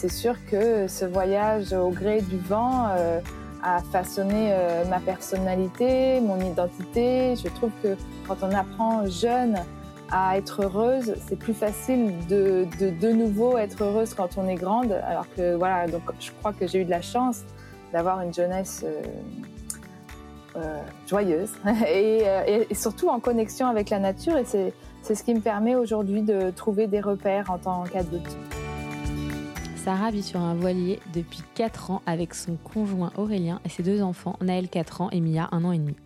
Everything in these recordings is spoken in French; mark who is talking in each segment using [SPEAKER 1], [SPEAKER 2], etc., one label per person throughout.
[SPEAKER 1] c'est sûr que ce voyage au gré du vent euh, a façonné euh, ma personnalité, mon identité. Je trouve que quand on apprend jeune à être heureuse, c'est plus facile de, de, nouveau être heureuse quand on est grande. Alors que voilà, donc je crois que j'ai eu de la chance d'avoir une jeunesse euh, joyeuse et, et, surtout en connexion avec la nature. Et c'est ce qui me permet aujourd'hui de trouver des repères en tant qu'adulte.
[SPEAKER 2] Sarah vit sur un voilier depuis 4 ans avec son conjoint Aurélien et ses deux enfants, Naël 4 ans et Mia 1 an et demi.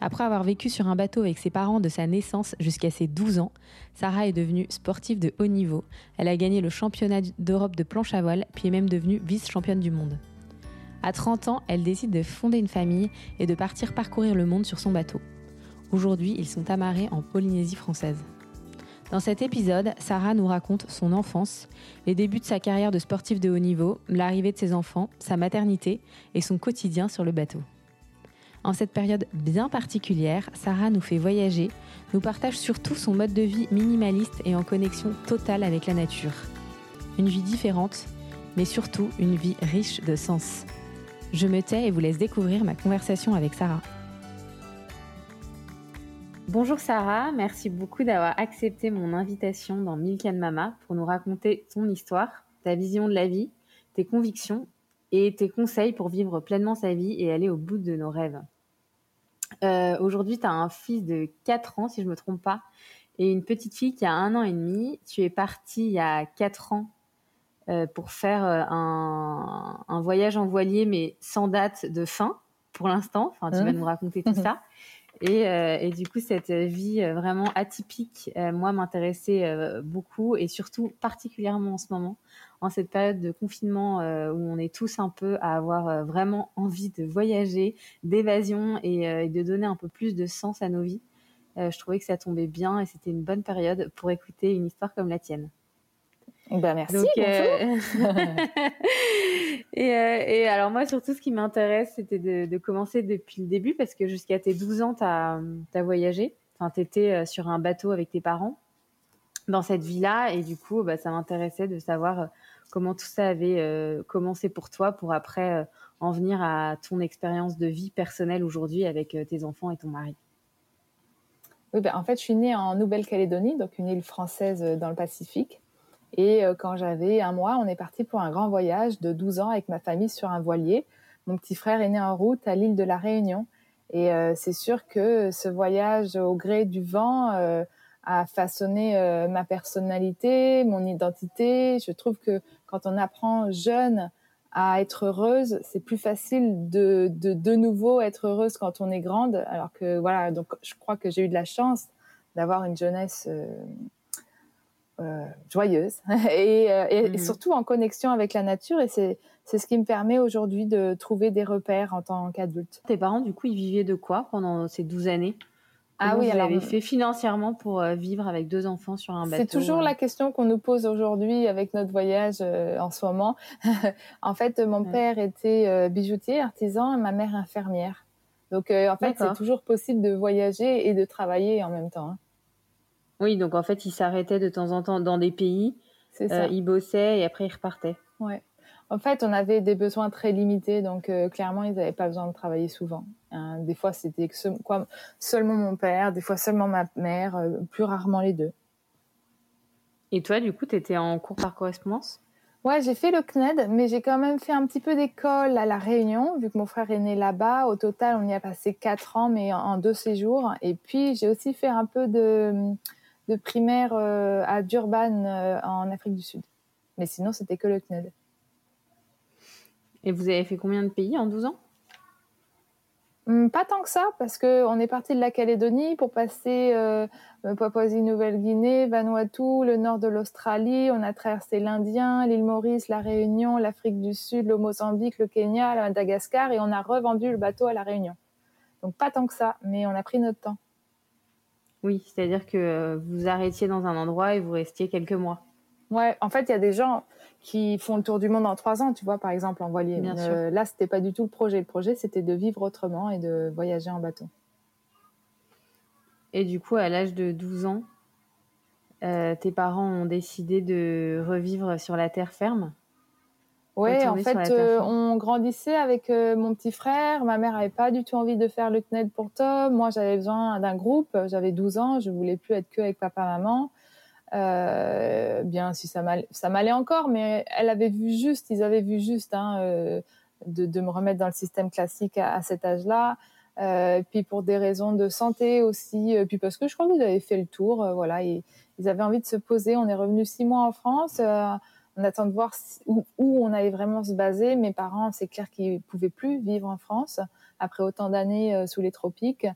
[SPEAKER 2] Après avoir vécu sur un bateau avec ses parents de sa naissance jusqu'à ses 12 ans, Sarah est devenue sportive de haut niveau. Elle a gagné le championnat d'Europe de planche à voile, puis est même devenue vice-championne du monde. À 30 ans, elle décide de fonder une famille et de partir parcourir le monde sur son bateau. Aujourd'hui, ils sont amarrés en Polynésie française. Dans cet épisode, Sarah nous raconte son enfance, les débuts de sa carrière de sportive de haut niveau, l'arrivée de ses enfants, sa maternité et son quotidien sur le bateau. En cette période bien particulière, Sarah nous fait voyager, nous partage surtout son mode de vie minimaliste et en connexion totale avec la nature. Une vie différente, mais surtout une vie riche de sens. Je me tais et vous laisse découvrir ma conversation avec Sarah. Bonjour Sarah, merci beaucoup d'avoir accepté mon invitation dans Milk Mama pour nous raconter ton histoire, ta vision de la vie, tes convictions et tes conseils pour vivre pleinement sa vie et aller au bout de nos rêves. Euh, aujourd'hui, tu as un fils de 4 ans, si je ne me trompe pas, et une petite fille qui a un an et demi. Tu es partie il y a 4 ans euh, pour faire euh, un, un, voyage en voilier, mais sans date de fin pour l'instant. Enfin, tu vas hein nous raconter tout ça. Et, euh, et, du coup, cette vie euh, vraiment atypique, euh, moi, m'intéressait beaucoup et surtout particulièrement en ce moment, en cette période de confinement où on est tous un peu à avoir vraiment envie de voyager, d'évasion et, de donner un peu plus de sens à nos vies. je trouvais que ça tombait bien et c'était une bonne période pour écouter une histoire comme la tienne.
[SPEAKER 1] Ben merci. Euh,
[SPEAKER 2] et, euh, et, alors moi surtout ce qui m'intéresse c'était de, de, commencer depuis le début parce que jusqu'à tes 12 ans tu as, voyagé. Enfin tu étais euh, sur un bateau avec tes parents dans cette vie-là et du coup bah, ça m'intéressait de savoir comment tout ça avait commencé pour toi pour après en venir à ton expérience de vie personnelle aujourd'hui avec tes enfants et ton mari.
[SPEAKER 1] Oui, ben, en fait, je suis née en Nouvelle-Calédonie, donc une île française dans le Pacifique. Et euh, quand j'avais un mois, on est parti pour un grand voyage de 12 ans avec ma famille sur un voilier. Mon petit frère est né en route à l'île de la Réunion. Et euh, c'est sûr que ce voyage au gré du vent euh, a façonné ma personnalité, mon identité. Je trouve que quand on apprend jeune à être heureuse, c'est plus facile de, de de nouveau être heureuse quand on est grande. Alors que voilà, donc je crois que j'ai eu de la chance d'avoir une jeunesse euh, joyeuse et, euh, et, mhm. surtout en connexion avec la nature. Et c'est c'est ce qui me permet aujourd'hui de trouver des repères en tant qu'adulte.
[SPEAKER 2] Tes parents, du coup, ils vivaient de quoi pendant ces 12 années? Ah oui, vous avez fait financièrement pour euh, vivre avec deux enfants sur un bateau
[SPEAKER 1] C'est toujours la question qu'on nous pose aujourd'hui avec notre voyage en ce moment. en fait, mon père était bijoutier, artisan, et ma mère infirmière. Donc, en fait, c'est toujours possible de voyager et de travailler en même temps. Hein.
[SPEAKER 2] Oui, donc en fait, ils s'arrêtaient de temps en temps dans des pays. C'est ça. Euh, ils bossaient et après ils repartaient.
[SPEAKER 1] Ouais. En fait, on avait des besoins très limités, donc euh, clairement, ils n'avaient pas besoin de travailler souvent. Hein, des fois, c'était quoi, seulement mon père, des fois seulement ma mère, euh, plus rarement les deux.
[SPEAKER 2] Et toi, du coup, tu étais en cours par correspondance?
[SPEAKER 1] Ouais, j'ai fait le CNED, mais j'ai quand même fait un petit peu d'école à La Réunion, vu que mon frère est né là-bas. Au total, on y a passé quatre ans, mais en deux séjours. Et puis, j'ai aussi fait un peu de de primaire euh, à Durban euh, en Afrique du Sud. Mais sinon, c'était que le CNED.
[SPEAKER 2] Et vous avez fait combien de pays en 12 ans?
[SPEAKER 1] Hum, pas tant que ça, parce que on est parti de la Calédonie pour passer euh, Papouasie-Nouvelle-Guinée, Vanuatu, le nord de l'Australie. On a traversé l'Indien, l'île Maurice, la Réunion, l'Afrique du Sud, le Mozambique, le Kenya, la Madagascar, et on a revendu le bateau à la Réunion. Donc pas tant que ça, mais on a pris notre temps.
[SPEAKER 2] Oui, c'est-à-dire que vous arrêtiez dans un endroit et vous restiez quelques mois.
[SPEAKER 1] Ouais, en fait, il y a des gens qui font le tour du monde en trois ans, tu vois, par exemple, en voilier. Bien euh, Là, c'était pas du tout le projet. Le projet, c'était de vivre autrement et de voyager en bateau.
[SPEAKER 2] Et du coup, à l'âge de 12 ans, euh, tes parents ont décidé de revivre sur la terre ferme?
[SPEAKER 1] Oui, en fait, euh, on grandissait avec mon petit frère. Ma mère avait pas du tout envie de faire le CNED pour Tom. Moi, j'avais besoin d'un groupe. J'avais 12 ans. Je voulais plus être que avec papa-maman. Euh, bien si ça m'allait encore, mais elle avait vu juste, ils avaient vu juste hein, euh, de, de, me remettre dans le système classique à, cet âge-là. Euh, puis pour des raisons de santé aussi, euh, puis parce que je crois qu'ils avaient fait le tour, euh, voilà, et, ils avaient envie de se poser. On est revenu six mois en France. On attend de voir où, où, on allait vraiment se baser. Mes parents, c'est clair qu'ils pouvaient plus vivre en France après autant d'années sous les tropiques.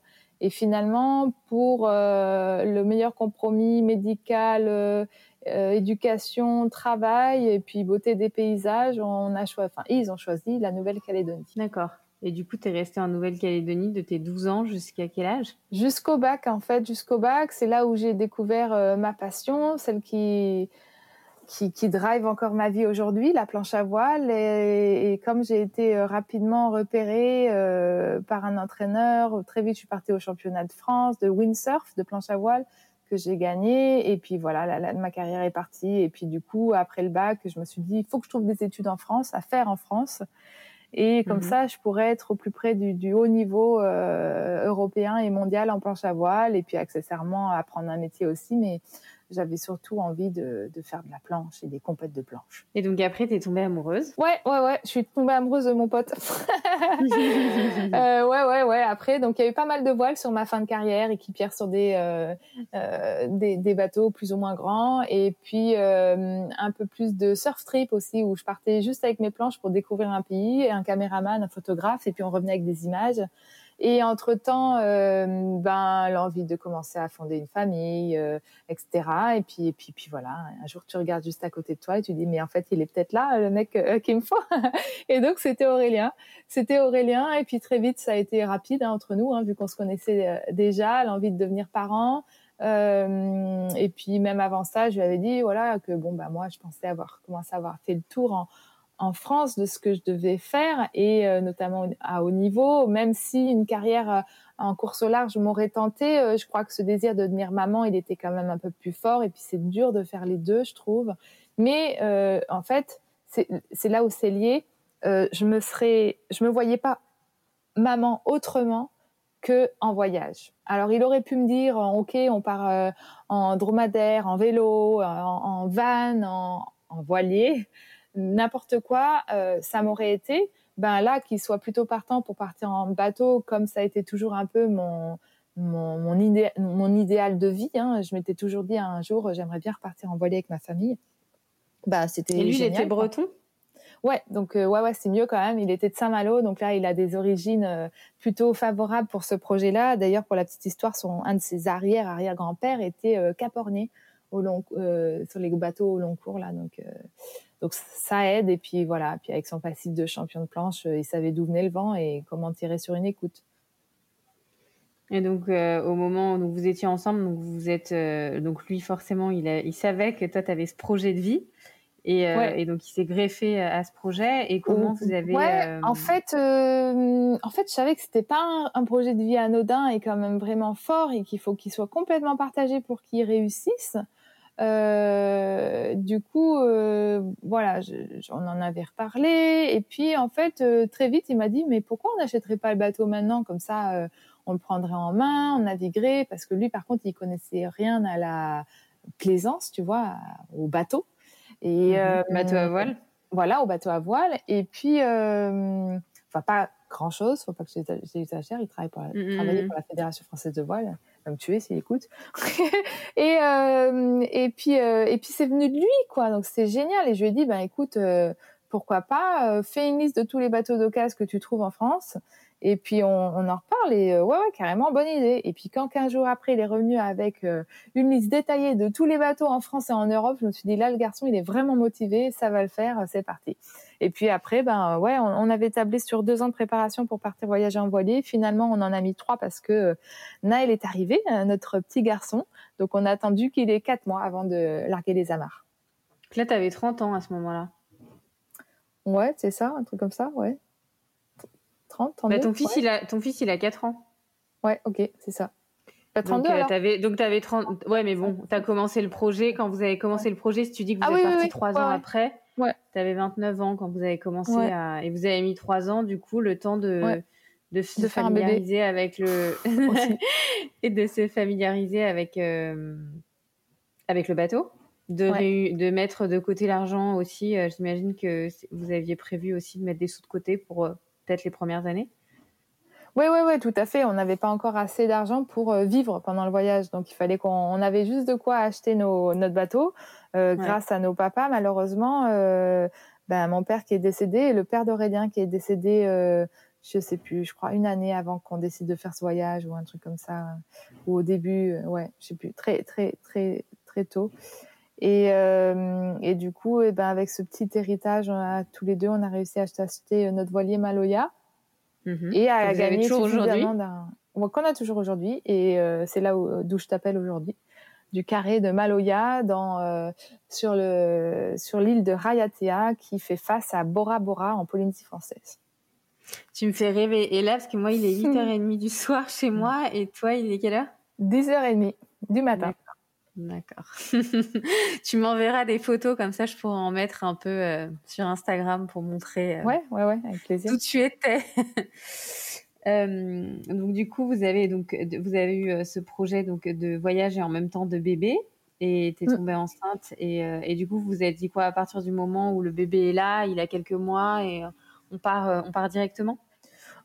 [SPEAKER 1] Et finalement, pour euh, le meilleur compromis médical, euh, euh, éducation, travail et puis beauté des paysages, on a choisi, enfin, ils ont choisi la Nouvelle-Calédonie.
[SPEAKER 2] D'accord. Et du coup, tu es resté en Nouvelle-Calédonie de tes 12 ans jusqu'à quel âge?
[SPEAKER 1] Jusqu'au bac, en fait, jusqu'au bac. C'est là où j'ai découvert ma passion, celle qui, qui, drive encore ma vie aujourd'hui, la planche à voile. Et, comme j'ai été euh, rapidement repérée euh, par un entraîneur, très vite je suis partie au championnat de France de windsurf, de planche à voile que j'ai gagné. Et puis voilà, ma carrière est partie. Et puis du coup, après le bac, je me suis dit, il faut que je trouve des études en France, à faire en France. Et comme mhm. ça, je pourrais être au plus près du, haut niveau euh, européen et mondial en planche à voile, et puis accessoirement apprendre un métier aussi. Mais j'avais surtout envie de, de, faire de la planche et des compètes de planche.
[SPEAKER 2] Et donc après, tu es tombée amoureuse?
[SPEAKER 1] Ouais, ouais, ouais. Je suis tombée amoureuse de mon pote. euh, ouais, ouais, ouais. Après, donc il y a eu pas mal de voiles sur ma fin de carrière, équipière sur des, euh, euh, des, des, bateaux plus ou moins grands, et puis un peu plus de surf trip aussi, où je partais juste avec mes planches pour découvrir un pays, un caméraman, un photographe, et puis on revenait avec des images. Et entre-temps, euh, ben, l'envie de commencer à fonder une famille, euh, etc. Et puis, et puis, puis voilà, un jour tu regardes juste à côté de toi et tu dis, mais en fait, il est peut-être là, le mec euh, qu'il me faut. et donc, c'était Aurélien. C'était Aurélien. Et puis, très vite, ça a été rapide hein, entre nous, hein, vu qu'on se connaissait euh, déjà, l'envie de devenir parent. Euh, et puis même avant ça, je lui avais dit voilà que bon bah moi je pensais avoir commencé à avoir fait le tour en, en France de ce que je devais faire et euh, notamment à haut niveau, même si une carrière euh, en course au large m'aurait tenté, euh, je crois que ce désir de devenir maman, il était quand même un peu plus fort et puis c'est dur de faire les deux, je trouve. Mais en fait, c'est là où c'est lié. je me serais, je me voyais pas maman autrement que en voyage. Alors il aurait pu me dire, ok, on part en dromadaire, en vélo, en, van, en, en voilier n'importe quoi, euh, ça m'aurait été. Ben là, qu'il soit plutôt partant pour partir en bateau, comme ça a été toujours un peu mon mon, mon, mon idéal de vie. Hein. Je m'étais toujours dit un jour, j'aimerais bien repartir en voilier avec ma famille.
[SPEAKER 2] Bah, c'était. Et lui, il était breton?
[SPEAKER 1] Ouais, donc euh, ouais, ouais, c'est mieux quand même. Il était de Saint-Malo, donc là, il a des origines euh, plutôt favorables pour ce projet-là. D'ailleurs, pour la petite histoire, son un de ses arrière arrière grands-pères était capornier au long sur les bateaux au long cours là, donc donc ça aide et puis voilà, puis avec son passif de champion de planche, euh, il savait d'où venait le vent et comment tirer sur une écoute.
[SPEAKER 2] Et donc euh, au moment où vous étiez ensemble, donc vous êtes euh, donc lui forcément il, il savait que toi tu avais ce projet de vie et, et donc il s'est greffé à ce projet et comment vous avez
[SPEAKER 1] ouais, en fait en fait je savais que c'était pas un, un, projet de vie anodin et quand même vraiment fort et qu'il faut qu'il soit complètement partagé pour qu'il réussisse. Euh, du coup, euh, voilà, on en avait reparlé. Et puis, en fait, euh, très vite, il m'a dit, mais pourquoi on n'achèterait pas le bateau maintenant? Comme ça, on le prendrait en main, on naviguerait. Parce que lui, par contre, il connaissait rien à la plaisance, tu vois, au bateau.
[SPEAKER 2] Et mhm. bateau à voile.
[SPEAKER 1] Voilà, au bateau à voile. Et puis, enfin, pas grand-chose, faut pas que j'exagère. Il travaille pour la, mhm. travaillait pour la Fédération française de voile va me tuer s'il écoute. et euh, et puis euh, et puis c'est venu de lui quoi. Donc c'est génial et je lui ai dit ben écoute euh, pourquoi pas fais une liste de tous les bateaux d'occasion que tu trouves en France Et puis on, on en reparle et ouais, ouais, carrément, bonne idée. Et puis quand 15 jours après, il est revenu avec une liste détaillée de tous les bateaux en France et en Europe, je me suis dit là, le garçon, il est vraiment motivé, ça va le faire, c'est parti. Et puis après, ben ouais, on, avait tablé sur deux ans de préparation pour partir voyager en voilier. Finalement, on en a mis trois parce que Naël est arrivé, notre petit garçon. Donc on a attendu qu'il ait quatre mois avant de larguer les amarres.
[SPEAKER 2] Là, tu avais 30 ans à ce moment-là.
[SPEAKER 1] Ouais, c'est ça, un truc comme ça, ouais. 30, 32,
[SPEAKER 2] bah, ton, fils, il a, ton fils, il a 4 ans.
[SPEAKER 1] Ouais, ok, c'est ça.
[SPEAKER 2] 32, donc, tu avais, donc, tu avais 30. Ouais, mais bon, tu as commencé le projet. Quand vous avez commencé le projet, si tu dis que vous ah êtes parti 3 ans après,
[SPEAKER 1] ouais.
[SPEAKER 2] tu avais 29 ans quand vous avez commencé à. Et vous avez mis 3 ans, du coup, le temps de, de se familiariser avec le. et de se familiariser avec, euh, avec le bateau de, de mettre de côté l'argent aussi. Euh, j'imagine que vous aviez prévu aussi de mettre des sous de côté pour euh, peut-être les premières années.
[SPEAKER 1] Oui, oui, oui, tout à fait. On n'avait pas encore assez d'argent pour euh, vivre pendant le voyage. Donc, il fallait qu'on avait juste de quoi acheter nos, notre bateau. Grâce à nos papas, malheureusement, ben, mon père qui est décédé et le père d'Aurélien qui est décédé, je sais plus, je crois une année avant qu'on décide de faire ce voyage ou un truc comme ça. Ou au début, ouais, je sais plus, très, très, très, très tôt. Et, euh, et du coup, et eh ben avec ce petit héritage, à, tous les deux, on a réussi à acheter notre voilier Maloya
[SPEAKER 2] mhm.
[SPEAKER 1] et à gagner suffisamment d'un qu'on a toujours aujourd'hui. Et euh, c'est là d'où je t'appelle aujourd'hui, du carré de Maloya dans euh, sur le sur l'île de Rayatea qui fait face à Bora Bora en Polynésie française.
[SPEAKER 2] Tu me fais rêver. Et là, parce que moi, il est 8h30 du soir chez moi, et toi, il est quelle heure?
[SPEAKER 1] 10h30 du matin.
[SPEAKER 2] D'accord. tu m'enverras des photos comme ça, je pourrais en mettre un peu euh, sur Instagram pour montrer.
[SPEAKER 1] Euh, ouais, ouais, ouais, avec plaisir.
[SPEAKER 2] Où tu étais. euh, donc du coup, vous avez donc vous avez eu euh, ce projet donc de voyage et en même temps de bébé et tu es mm. tombée enceinte et, et, du coup vous vous êtes dit quoi à partir du moment où le bébé est là, il a quelques mois et on part on part directement?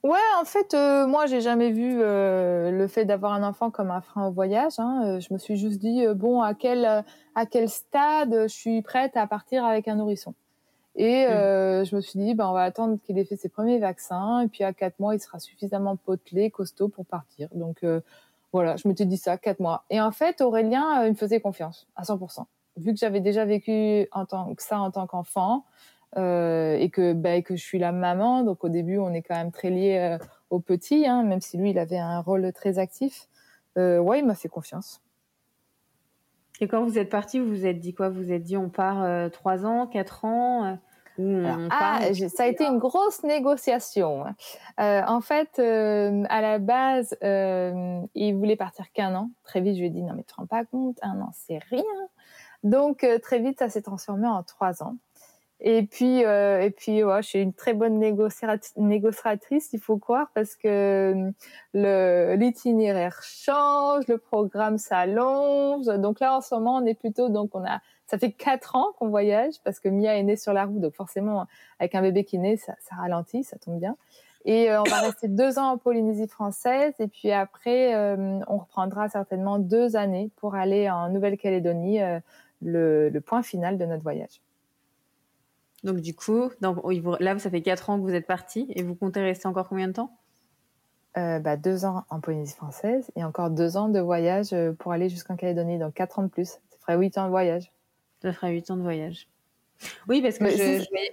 [SPEAKER 1] Ouais, en fait, euh, moi, j'ai jamais vu euh, le fait d'avoir un enfant comme un frein au voyage. Hein. Euh, je me suis juste dit, bon, à quel à quel stade je suis prête à partir avec un nourrisson? Et mmh. je me suis dit, ben, on va attendre qu'il ait fait ses premiers vaccins, et puis à quatre mois, il sera suffisamment potelé, costaud pour partir. Donc voilà, je m'étais dit ça, quatre mois. Et en fait, Aurélien, il me faisait confiance à 100%. Vu que j'avais déjà vécu en tant que ça en tant qu'enfant, euh, et que bah, que je suis la maman. Donc au début, on est quand même très lié euh, au petit, hein, même si lui, il avait un rôle très actif. Euh, ouais, il m'a fait confiance.
[SPEAKER 2] Et quand vous êtes parti, vous vous êtes dit quoi? Vous vous êtes dit on part trois ans, quatre ans
[SPEAKER 1] ah, ça a été une grosse négociation. Hein. en fait, à la base, il voulait partir qu'un an. Très vite, je lui ai dit non mais tu te rends pas compte, un an c'est rien. Donc très vite, ça s'est transformé en trois ans. Et puis, euh, et puis, ouais, je suis une très bonne négociatrice, il faut croire, parce que euh, le l'itinéraire change, le programme s'allonge. Donc là, en ce moment, on est plutôt, donc on a, ça fait quatre ans qu'on voyage, parce que Mia est née sur la route, donc forcément, avec un bébé qui naît, ça, ça ralentit, ça tombe bien. Et euh, on va rester deux ans en Polynésie française, et puis après, euh, on reprendra certainement deux années pour aller en Nouvelle-Calédonie, le, le point final de notre voyage.
[SPEAKER 2] Donc du coup, là, ça fait 4 ans que vous êtes parti et vous comptez rester encore combien de temps?
[SPEAKER 1] Euh, bah, Deux ans en Polynésie française et encore deux ans de voyage euh, pour aller jusqu'en Calédonie, donc 4 ans de plus. Ça ferait 8 ans de voyage.
[SPEAKER 2] Ça ferait 8 ans de voyage. Oui, parce que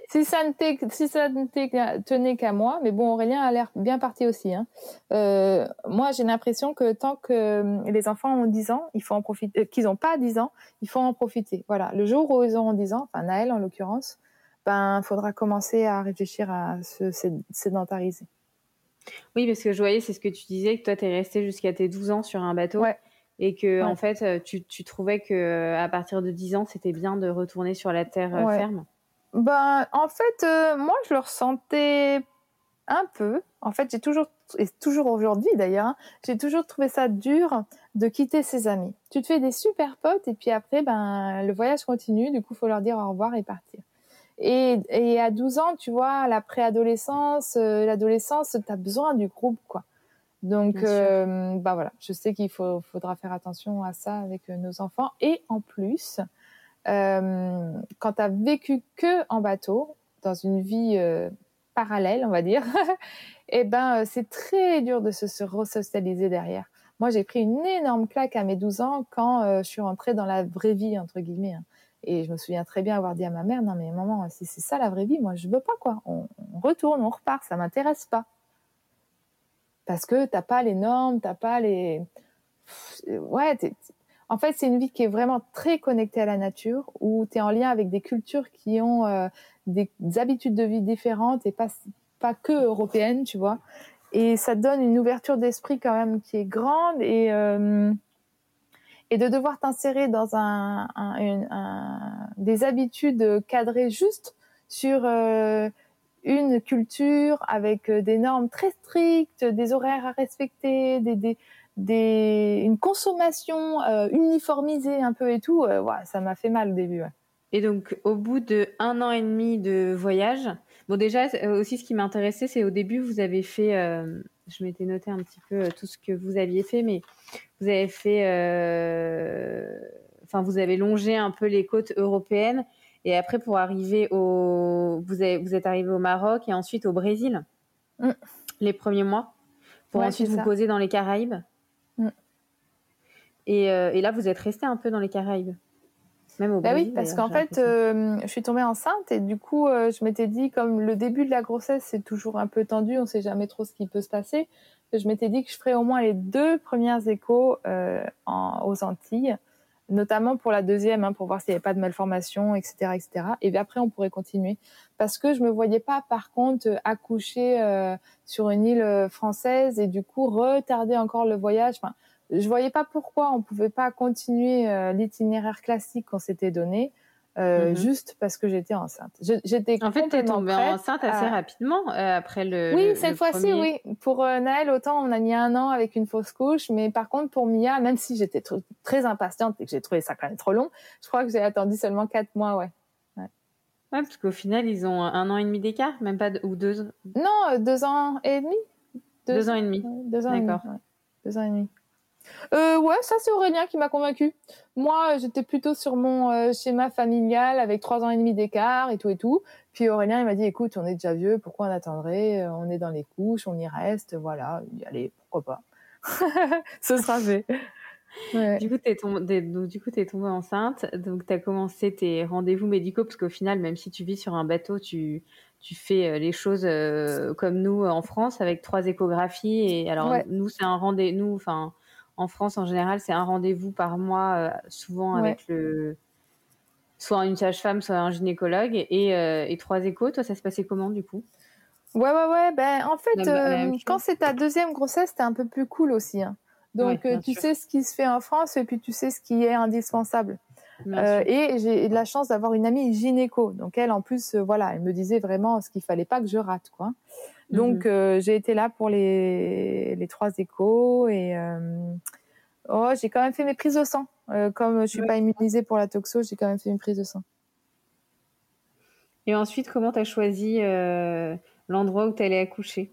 [SPEAKER 1] si, ça ne tenait qu'à moi, mais bon, Aurélien a l'air bien parti aussi. Hein. Euh, moi, j'ai l'impression que tant que les enfants ont 10 ans, il faut en profiter, qu'ils n'ont pas 10 ans, il faut en profiter. Voilà, le jour où ils auront 10 ans, enfin Naël en l'occurrence, ben, faudra commencer à réfléchir à se sédentariser.
[SPEAKER 2] Oui, parce que je voyais, c'est ce que tu disais, que toi, tu es resté jusqu'à tes 12 ans sur un bateau. Et que, en fait, euh, tu, tu, trouvais que euh, à partir de 10 ans, c'était bien de retourner sur la terre euh, ferme.
[SPEAKER 1] Ben, en fait, moi, je le ressentais un peu. En fait, j'ai toujours, et toujours aujourd'hui d'ailleurs, hein, j'ai toujours trouvé ça dur de quitter ses amis. Tu te fais des super potes et puis après, ben, le voyage continue. Du coup, il faut leur dire au revoir et partir. Et, et à 12 ans, tu vois, la préadolescence, euh, l'adolescence, tu as besoin du groupe, quoi. Donc, euh, bah voilà, je sais qu'il faudra faire attention à ça avec euh, nos enfants. Et en plus, euh, quand tu as vécu que en bateau, dans une vie parallèle, on va dire, et eh ben c'est très dur de se, se resocialiser derrière. Moi, j'ai pris une énorme claque à mes 12 ans quand je suis rentrée dans la vraie vie entre guillemets. Hein. Et je me souviens très bien avoir dit à ma mère, non mais maman, si c'est ça la vraie vie, moi je veux pas quoi. On, retourne, on repart, ça m'intéresse pas. Parce que t'as pas les normes, t'as pas les, ouais, en fait c'est une vie qui est vraiment très connectée à la nature, où tu es en lien avec des cultures qui ont euh, des, habitudes de vie différentes et pas pas que européennes, tu vois. Et ça te donne une ouverture d'esprit quand même qui est grande et euh, et de devoir t'insérer dans un, un, des habitudes cadrées juste sur euh, une culture avec euh, des normes très strictes, des horaires à respecter, des, des, des une consommation euh, uniformisée un peu et tout, ouais, ça m'a fait mal au début. Ouais.
[SPEAKER 2] Et donc, au bout de un an et demi de voyage, bon déjà aussi ce qui m'intéressait, c'est au début vous avez fait je m'étais noté un petit peu euh, tout ce que vous aviez fait, mais vous avez fait, euh, enfin, vous avez longé un peu les côtes européennes, et après pour arriver au, vous, avez, vous êtes arrivé au Maroc et ensuite au Brésil, mm. les premiers mois, pour ensuite vous poser dans les Caraïbes. Mm. Et, euh, et, là, vous êtes resté un peu dans les Caraïbes.
[SPEAKER 1] Même bah oui, parce qu'en fait, euh, je suis tombée enceinte et du coup, euh, je m'étais dit, comme le début de la grossesse, c'est toujours un peu tendu, on ne sait jamais trop ce qui peut se passer, je m'étais dit que je ferais au moins les deux premières échos euh, en, aux Antilles, notamment pour la deuxième, hein, pour voir s'il n'y avait pas de malformation, etc., etc. Et puis après, on pourrait continuer. Parce que je me voyais pas, par contre, accoucher sur une île française et du coup retarder encore le voyage. Enfin, je voyais pas pourquoi on pouvait pas continuer euh, l'itinéraire classique qu'on s'était donné. Euh, mhm. juste parce que j'étais enceinte.
[SPEAKER 2] J'étais en fait, tu es tombée enceinte assez rapidement euh, après le.
[SPEAKER 1] Oui, cette fois-ci, oui. Pour Naël, autant on a mis un an avec une fausse couche, mais par contre pour Mia, même si j'étais très impatiente et que j'ai trouvé ça quand même trop long, je crois que j'ai attendu seulement quatre mois, ouais.
[SPEAKER 2] Ouais, parce qu'au final, ils ont un an et demi d'écart, même pas ou deux.
[SPEAKER 1] Non, deux ans et demi.
[SPEAKER 2] Deux, ans et demi.
[SPEAKER 1] Deux ans et demi. Deux ans et demi. Euh, ouais, ça c'est Aurélien qui m'a convaincu. Moi, j'étais plutôt sur mon euh, schéma familial avec trois ans et demi d'écart et tout et tout. Puis Aurélien, il m'a dit, écoute, on est déjà vieux, pourquoi on attendrait? Euh, On est dans les couches, on y reste, voilà. allez, pourquoi pas? Ce sera fait.
[SPEAKER 2] Du coup, tu es, tombée, du coup, es tombée enceinte, donc tu as commencé tes rendez-vous médicaux, parce qu'au final, même si tu vis sur un bateau, tu, tu fais les choses comme nous en France, avec trois échographies. Et alors, nous, c'est un rendez-vous, enfin, en France, en général, c'est un rendez-vous par mois, euh, souvent avec le soit une sage-femme, soit un gynécologue, et, euh, et, trois échos. Toi, ça se passait comment du coup?
[SPEAKER 1] Ouais, ouais, ouais. Ben, en fait, euh, quand c'est ta deuxième grossesse, c'était un peu plus cool aussi. Hein. Donc, tu sais ce qui se fait en France, et puis tu sais ce qui est indispensable. et j'ai de la chance d'avoir une amie gynéco. Donc elle, en plus, voilà, elle me disait vraiment ce qu'il fallait pas que je rate, quoi. Donc, mhm. euh, j'ai été là pour les, les trois échos et euh, oh, j'ai quand même fait mes prises de sang. Euh, comme je suis pas immunisée pour la toxo, j'ai quand même fait une prise de sang.
[SPEAKER 2] Et ensuite, comment tu as choisi l'endroit où tu allais accoucher?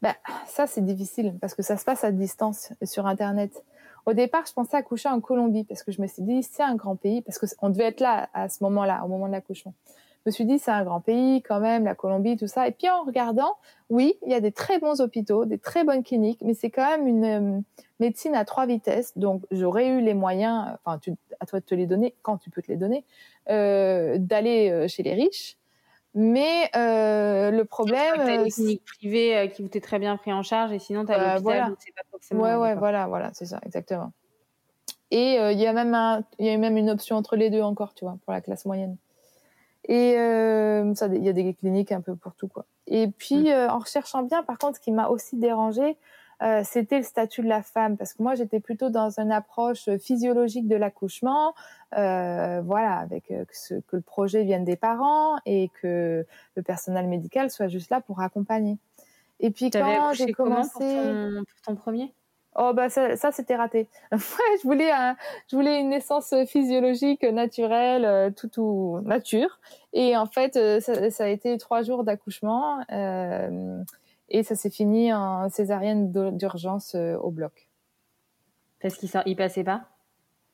[SPEAKER 1] Bah, Ça, c'est difficile parce que ça se passe à distance sur Internet. Au départ, je pensais accoucher en Colombie parce que je me suis dit, c'est un grand pays, parce qu'on devait être là à ce moment-là, au moment de l'accouchement. Je me suis dit, c'est un grand pays quand même, la Colombie, tout ça. Et puis en regardant, oui, il y a des très bons hôpitaux, des très bonnes cliniques, mais c'est quand même une euh, médecine à trois vitesses. Donc j'aurais eu les moyens, enfin à toi de te les donner, quand tu peux te les donner, euh, d'aller euh, chez les riches. Mais le problème,
[SPEAKER 2] c'est une clinique privée qui vous était très bien pris en charge, et sinon tu as l'hôpital voilà. c'est pas forcément.
[SPEAKER 1] Ouais, ouais, voilà, voilà, c'est ça, exactement. Et il y a même un, il y a même une option entre les deux encore, tu vois, pour la classe moyenne. Et euh, ça, il y a des cliniques un peu pour tout quoi. Et puis mm. euh, en recherchant bien, par contre, ce qui m'a aussi dérangé, euh, c'était le statut de la femme, parce que moi j'étais plutôt dans une approche physiologique de l'accouchement, euh, voilà, avec que, ce, que le projet vienne des parents et que le personnel médical soit juste là pour accompagner.
[SPEAKER 2] Et puis quand j'ai commencé pour ton premier?
[SPEAKER 1] Oh bah ça, ça c'était raté. je voulais un, je voulais une naissance physiologique naturelle, euh, tout tout nature. Et en fait, euh, ça, ça a été trois jours d'accouchement euh, et ça s'est fini en césarienne d'urgence euh, au bloc.
[SPEAKER 2] Parce qu'il il passait pas?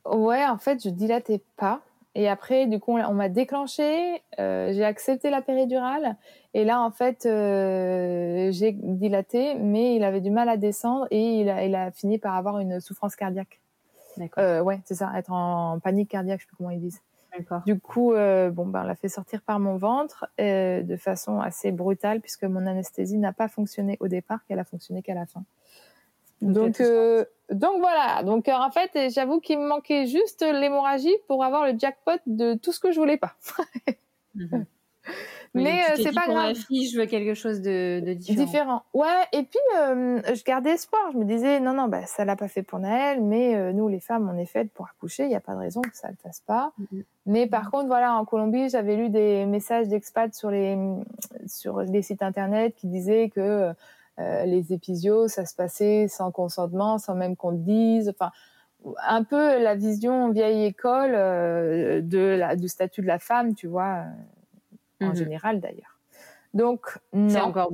[SPEAKER 1] Ouais, en fait, je dilatais pas. Et après, du coup, on, m'a déclenché, euh, j'ai accepté la péridurale. Et là, en fait, euh, j'ai dilaté, mais il avait du mal à descendre et il a, il a fini par avoir une souffrance cardiaque. D'accord. Euh, ouais, c'est ça, être en panique cardiaque, je sais plus comment ils disent. D'accord. Du coup, euh, bon, ben, on l'a fait sortir par mon ventre de façon assez brutale puisque mon anesthésie n'a pas fonctionné au départ, qu'elle a fonctionné qu'à la fin. Donc, euh, donc voilà. Donc euh, en fait, j'avoue qu'il me manquait juste l'hémorragie pour avoir le jackpot de tout ce que je voulais pas.
[SPEAKER 2] Mhm. Mais euh, c'est pas pour grave. Ma fille, je veux quelque chose de, de différent.
[SPEAKER 1] Différent. Ouais. Et puis je gardais espoir. Je me disais non non bah ça l'a pas fait pour Naël, mais nous les femmes on est faites pour accoucher. Il y a pas de raison que ça le fasse pas. Mhm. Mais par contre voilà en Colombie j'avais lu des messages d'expats sur les sur les sites internet qui disaient que euh, les épisios, ça se passait sans consentement, sans même qu'on te dise. Enfin, un peu la vision vieille école euh, de la, du statut de la femme, tu vois, euh, en mhm. général d'ailleurs. Donc.
[SPEAKER 2] C'est encore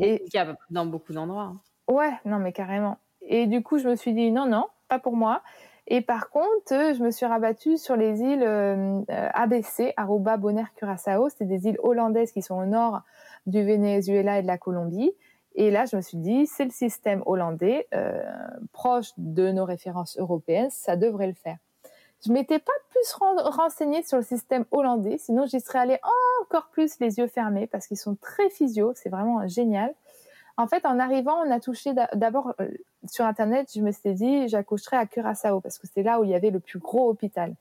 [SPEAKER 2] dans beaucoup d'endroits. Hein.
[SPEAKER 1] Ouais, non, mais carrément. Et du coup, je me suis dit, non, non, pas pour moi. Et par contre, je me suis rabattue sur les îles ABC, Aruba, Bonaire, Curaçao. C'est des îles hollandaises qui sont au nord du Venezuela et de la Colombie. Et là, je me suis dit, c'est le système hollandais, euh, proche de nos références européennes, ça devrait le faire. Je m'étais pas plus renseignée sur le système hollandais, sinon j'y serais allée encore plus les yeux fermés parce qu'ils sont très physio, c'est vraiment génial. En fait, en arrivant, on a touché d'abord euh, sur internet, je me suis dit j'accoucherai à Curaçao parce que c'est là où il y avait le plus gros hôpital.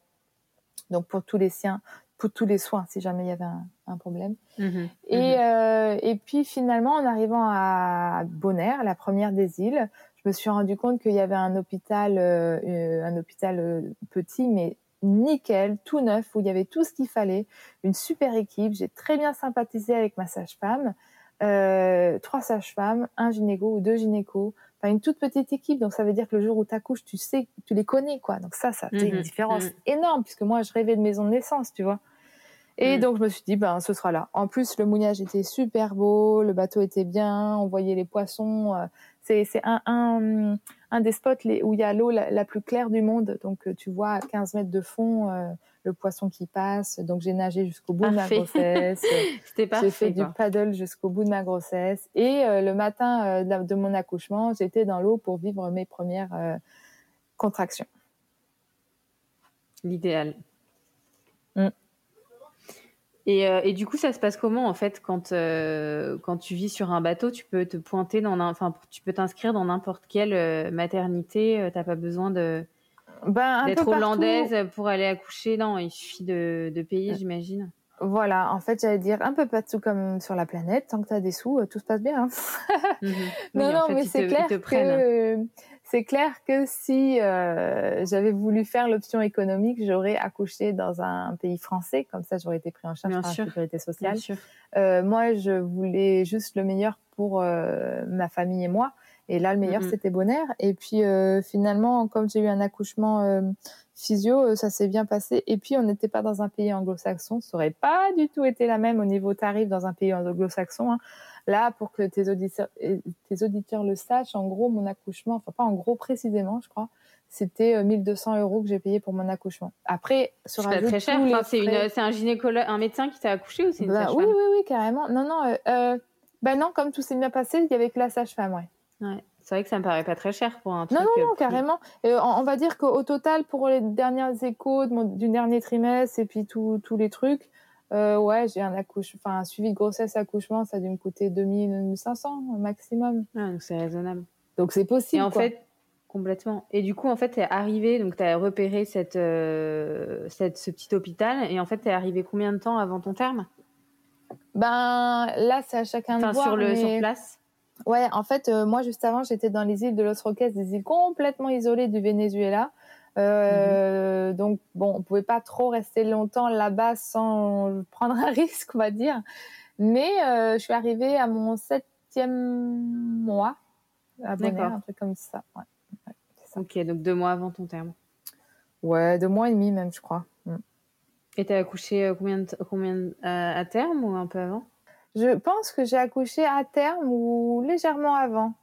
[SPEAKER 1] Donc pour tous les siens, pour tous les soins si jamais il y avait un, problème. Mhm. et, mhm. Euh, et puis finalement, en arrivant à Bonaire, la première des îles, je me suis rendu compte qu'il y avait un hôpital, euh, euh, un hôpital petit mais nickel, tout neuf, où il y avait tout ce qu'il fallait, une super équipe. J'ai très bien sympathisé avec ma sage-femme, trois sages-femmes, un gynéco ou deux gynécos, une toute petite équipe, donc ça veut dire que le jour où tu accouches, tu sais, tu les connais, quoi. Donc ça, ça fait une mhm. différence énorme, puisque moi, je rêvais de maison de naissance, tu vois. Et mhm. donc, je me suis dit, ben, ce sera là. En plus, le mouillage était super beau, le bateau était bien, on voyait les poissons. Euh, c'est un, un, un, des spots où il y a l'eau la, plus claire du monde. Donc, euh, tu vois à 15 mètres de fond euh, le poisson qui passe. Donc, j'ai nagé jusqu'au bout de ma grossesse. C'était parfait. J'ai fait du paddle jusqu'au bout de ma grossesse. Et le matin de, mon accouchement, j'étais dans l'eau pour vivre mes premières contractions.
[SPEAKER 2] L'idéal. Mm. Et, euh, et, du coup, ça se passe comment en fait quand euh, quand tu vis sur un bateau, tu peux te pointer dans, enfin, tu peux t'inscrire dans n'importe quelle euh, maternité. T'as pas besoin de ben, d'être hollandaise pour aller accoucher. Non, il suffit de, de payer, j'imagine.
[SPEAKER 1] Voilà, en fait, j'allais dire un peu pas de sous comme sur la planète. Tant que tu as des sous, tout se passe bien. Hein. Mhm. Non, non, mais c'est clair que c'est clair que si euh, j'avais voulu faire l'option économique, j'aurais accouché dans un pays français, comme ça j'aurais été pris en charge par la sécurité sociale. Euh, moi, je voulais juste le meilleur pour euh, ma famille et moi. Et là, le meilleur, mm-hmm. c'était Bonaire. Et puis, finalement, comme j'ai eu un accouchement physio, ça s'est bien passé. Et puis, on n'était pas dans un pays anglo-saxon. Ça aurait pas du tout été la même au niveau tarif dans un pays anglo-saxon. Hein. Là, pour que tes auditeurs, tes auditeurs le sachent, en gros, mon accouchement, enfin pas en gros précisément, je crois, c'était 1200 euh, euros que j'ai payé pour mon accouchement. Après,
[SPEAKER 2] sur un très cher. c'est un gynécologue, un médecin qui t'a accouché ou c'est une
[SPEAKER 1] bah, Oui, oui, oui, carrément. Non, non. Euh, euh, bah non, comme tout s'est bien passé, il y avait que la sage-femme, ouais.
[SPEAKER 2] Ouais. C'est vrai que ça me paraît pas très cher pour un truc.
[SPEAKER 1] Non, non, non, carrément. on, va dire qu'au total, pour les dernières échos du dernier trimestre et puis tous les trucs, euh, ouais, j'ai un accouchement, enfin un suivi de grossesse accouchement, ça a dû me coûter 2500 au maximum.
[SPEAKER 2] Ah, donc c'est raisonnable.
[SPEAKER 1] Donc c'est possible.
[SPEAKER 2] Et en fait, complètement. Et du coup, en fait, t'es arrivé, donc t'as repéré cette, euh, cette, ce petit hôpital, et en fait, t'es arrivé combien de temps avant ton terme?
[SPEAKER 1] Ben là, c'est à chacun de voir.
[SPEAKER 2] sur le sur place?
[SPEAKER 1] Ouais, en fait, euh, moi juste avant, j'étais dans les îles de Los Roques, des îles complètement isolées du Venezuela. Euh, mhm. Donc bon, on pouvait pas trop rester longtemps là-bas sans prendre un risque, on va dire. Mais euh, je suis arrivée à mon septième mois à Bonaire, un truc comme ça. Ouais.
[SPEAKER 2] Ok, donc deux mois avant ton terme.
[SPEAKER 1] Ouais, deux mois et demi même, je crois. Mm.
[SPEAKER 2] Et t'as accouché euh, combien, combien à terme ou un peu avant?
[SPEAKER 1] Je pense que j'ai accouché à terme ou légèrement avant.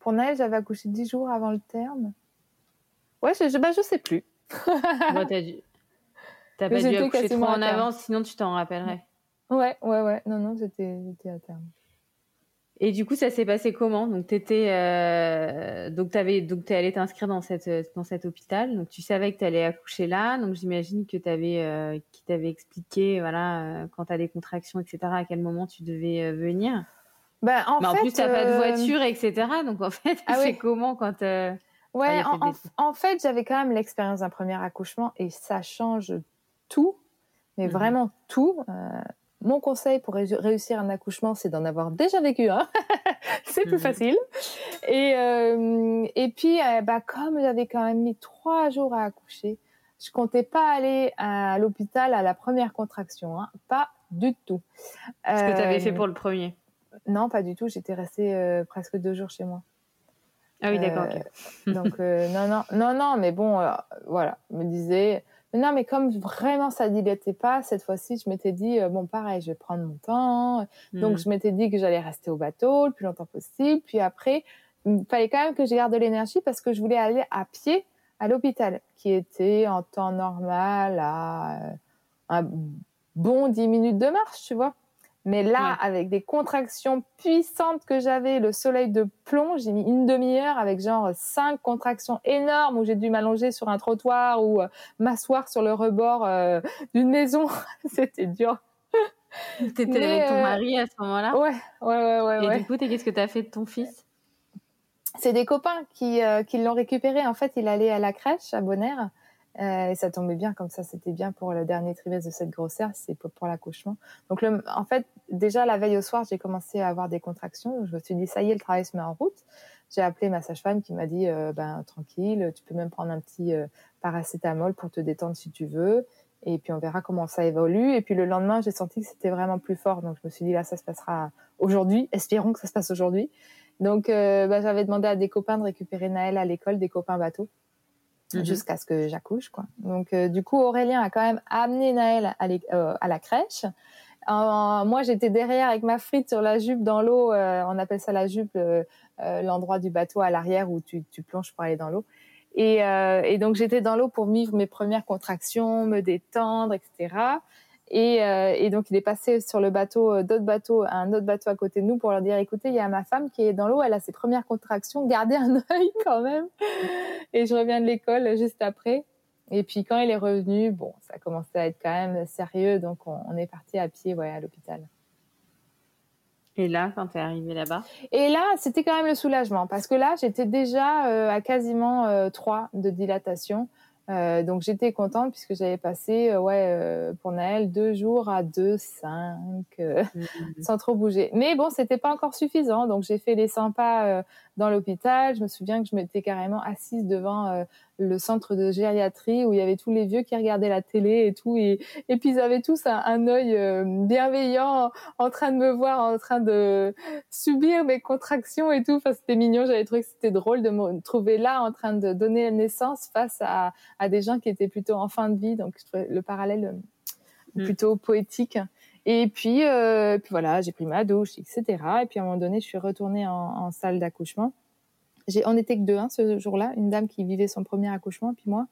[SPEAKER 1] Pour Naël, j'avais accouché dix jours avant le terme. Ouais, je, bah, je sais plus.
[SPEAKER 2] T'as pas dû accoucher trop en avance, sinon tu t'en rappellerais.
[SPEAKER 1] Ouais, ouais, ouais. Non, non, j'étais à terme.
[SPEAKER 2] Et du coup, ça s'est passé comment? Donc, t'étais, euh, donc t'avais, donc t'es allé t'inscrire dans cette, dans cet hôpital. Donc, tu savais que tu allais accoucher là. Donc, j'imagine que t'avais, euh, qui t'avait expliqué, voilà, euh, quand t'as des contractions, etc., à quel moment tu devais euh, venir.
[SPEAKER 1] Ben, en,
[SPEAKER 2] Mais
[SPEAKER 1] en
[SPEAKER 2] plus, t'as pas de voiture, etc. Donc, en fait, ah, c'est comment quand
[SPEAKER 1] Ouais, en, en, fait, j'avais quand même l'expérience d'un premier accouchement et ça change tout, mais mmh vraiment tout mon conseil pour réussir un accouchement, c'est d'en avoir déjà vécu un. c'est plus mhm. facile. Et, euh, et puis, euh, bah, comme j'avais quand même mis trois jours à accoucher, je comptais pas aller à l'hôpital à la première contraction. Hein. Pas du tout.
[SPEAKER 2] Ce que tu avais fait euh, pour le premier
[SPEAKER 1] Non, pas du tout. J'étais restée presque deux jours chez moi.
[SPEAKER 2] Ah oui, d'accord.
[SPEAKER 1] donc, non, non, non, non, mais bon, voilà, me disais non, mais comme vraiment ça dilatait pas, cette fois-ci, je m'étais dit, euh, bon, pareil, je vais prendre mon temps. Donc, hmm. je m'étais dit que j'allais rester au bateau le plus longtemps possible. Puis après, il fallait quand même que je garde de l'énergie parce que je voulais aller à pied à l'hôpital, qui était en temps normal à euh, un bon 10 minutes de marche, tu vois. Mais là, avec des contractions puissantes que j'avais, le soleil de plomb, j'ai mis une demi-heure avec genre cinq contractions énormes où j'ai dû m'allonger sur un trottoir ou euh, m'asseoir sur le rebord euh, d'une maison. C'était dur.
[SPEAKER 2] T'étais avec ton euh, mari à ce moment-là?
[SPEAKER 1] Ouais, ouais, ouais,
[SPEAKER 2] ouais. Et du coup, qu'est-ce que t'as fait de ton fils?
[SPEAKER 1] C'est des copains qui, qui l'ont récupéré. En fait, il allait à la crèche à Bonaire. Euh, et ça tombait bien comme ça, c'était bien pour le dernier trimestre de cette grossesse, c'est pour, pour l'accouchement. Donc le, en fait, déjà la veille au soir, j'ai commencé à avoir des contractions. Je me suis dit ça y est, le travail se met en route. J'ai appelé ma sage-femme qui m'a dit euh, ben tranquille, tu peux même prendre un petit euh, paracétamol pour te détendre si tu veux. Et puis on verra comment ça évolue. Et puis le lendemain, j'ai senti que c'était vraiment plus fort. Donc je me suis dit là, ça se passera aujourd'hui. Espérons que ça se passe aujourd'hui. Donc ben, j'avais demandé à des copains de récupérer Naël à l'école, des copains bateaux. Mhm. jusqu'à ce que j'accouche, quoi. Donc, euh, du coup, Aurélien a quand même amené Naël à, euh, la crèche. moi, j'étais derrière avec ma frite sur la jupe dans l'eau. Euh, on appelle ça la jupe, l'endroit du bateau à l'arrière où tu, tu, plonges pour aller dans l'eau. Et, et, donc, j'étais dans l'eau pour vivre mes premières contractions, me détendre, etc. Et, euh, et, donc il est passé sur le bateau, euh, d'autres bateaux, un autre bateau à côté de nous pour leur dire écoutez, il y a ma femme qui est dans l'eau, elle a ses premières contractions, gardez un œil quand même. Et je reviens de l'école juste après. Et puis quand il est revenu, bon, ça a commencé à être quand même sérieux, donc on, on est parti à pied, ouais, à l'hôpital.
[SPEAKER 2] Et là, quand tu es arrivé là-bas?
[SPEAKER 1] Et là, c'était quand même le soulagement, parce que là, j'étais déjà euh, à quasiment euh, 3 de dilatation. Euh, donc j'étais contente puisque j'avais passé euh, ouais euh, pour Naël deux jours à 2, 5 mmh. sans trop bouger. Mais bon, c'était pas encore suffisant, donc j'ai fait les 100 pas dans l'hôpital. Je me souviens que je m'étais carrément assise devant le centre de gériatrie où il y avait tous les vieux qui regardaient la télé et tout et, et puis ils avaient tous un, un œil euh, bienveillant en train de me voir en train de subir mes contractions et tout enfin c'était mignon j'avais trouvé que c'était drôle de me trouver là en train de donner naissance face à, à des gens qui étaient plutôt en fin de vie donc je trouvais le parallèle euh, mm. plutôt poétique et puis, euh, puis voilà, j'ai pris ma douche, etc. Et puis à un moment donné, je suis retournée en, en salle d'accouchement on était que deux hein, ce jour-là, une dame qui vivait son premier accouchement, puis moi.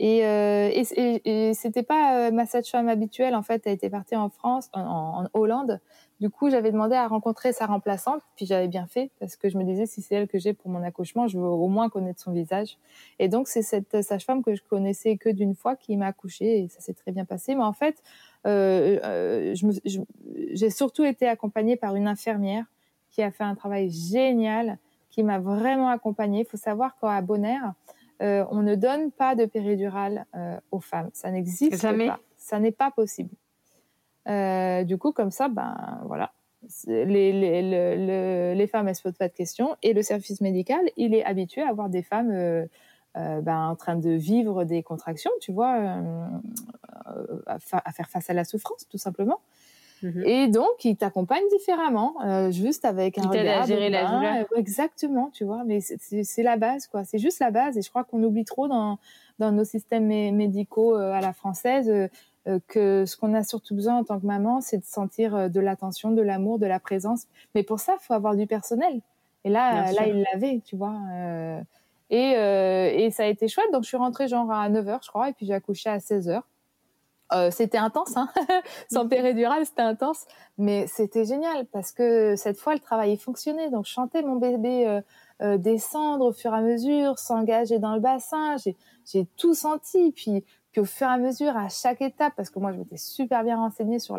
[SPEAKER 1] Et, euh, et, c'était pas euh, ma sage-femme habituelle en fait. Elle était partie en France, en, Hollande. Du coup, j'avais demandé à rencontrer sa remplaçante, puis j'avais bien fait parce que je me disais si c'est elle que j'ai pour mon accouchement, je veux au moins connaître son visage. Et donc c'est cette sage-femme que je connaissais que d'une fois qui m'a accouchée et ça s'est très bien passé. Mais en fait, euh, euh j'ai surtout été accompagnée par une infirmière qui a fait un travail génial qui m'a vraiment accompagnée. Il faut savoir qu'à Bonaire, euh, on ne donne pas de péridurale euh, aux femmes. Ça n'existe pas. Ça n'est pas possible. Euh, du coup, comme ça, ben voilà. Les, les, les, les femmes, elles se posent pas de questions. Et le service médical, il est habitué à avoir des femmes ben, en train de vivre des contractions, tu vois, à, faire face à la souffrance, tout simplement. Mhm. Et donc, il t'accompagne différemment, euh, juste avec un il regard.
[SPEAKER 2] À gérer la douleur.
[SPEAKER 1] Exactement, tu vois. Mais c'est la base, quoi. C'est juste la base. Et je crois qu'on oublie trop dans, dans nos systèmes médicaux euh, à la française euh, que ce qu'on a surtout besoin en tant que maman, c'est de sentir de l'attention, de l'amour, de la présence. Mais pour ça, il faut avoir du personnel. Et là, là, il l'avait, tu vois. et, et ça a été chouette. Donc, je suis rentrée genre à 9h, je crois, et puis j'ai accouché à 16h. Euh, c'était intense, hein sans péridurale, c'était intense, mais c'était génial parce que cette fois le travail fonctionnait. Donc je chantais mon bébé euh, euh, descendre au fur et à mesure, s'engager dans le bassin, j'ai tout senti. Puis puis au fur et à mesure, à chaque étape, parce que moi je m'étais super bien renseignée sur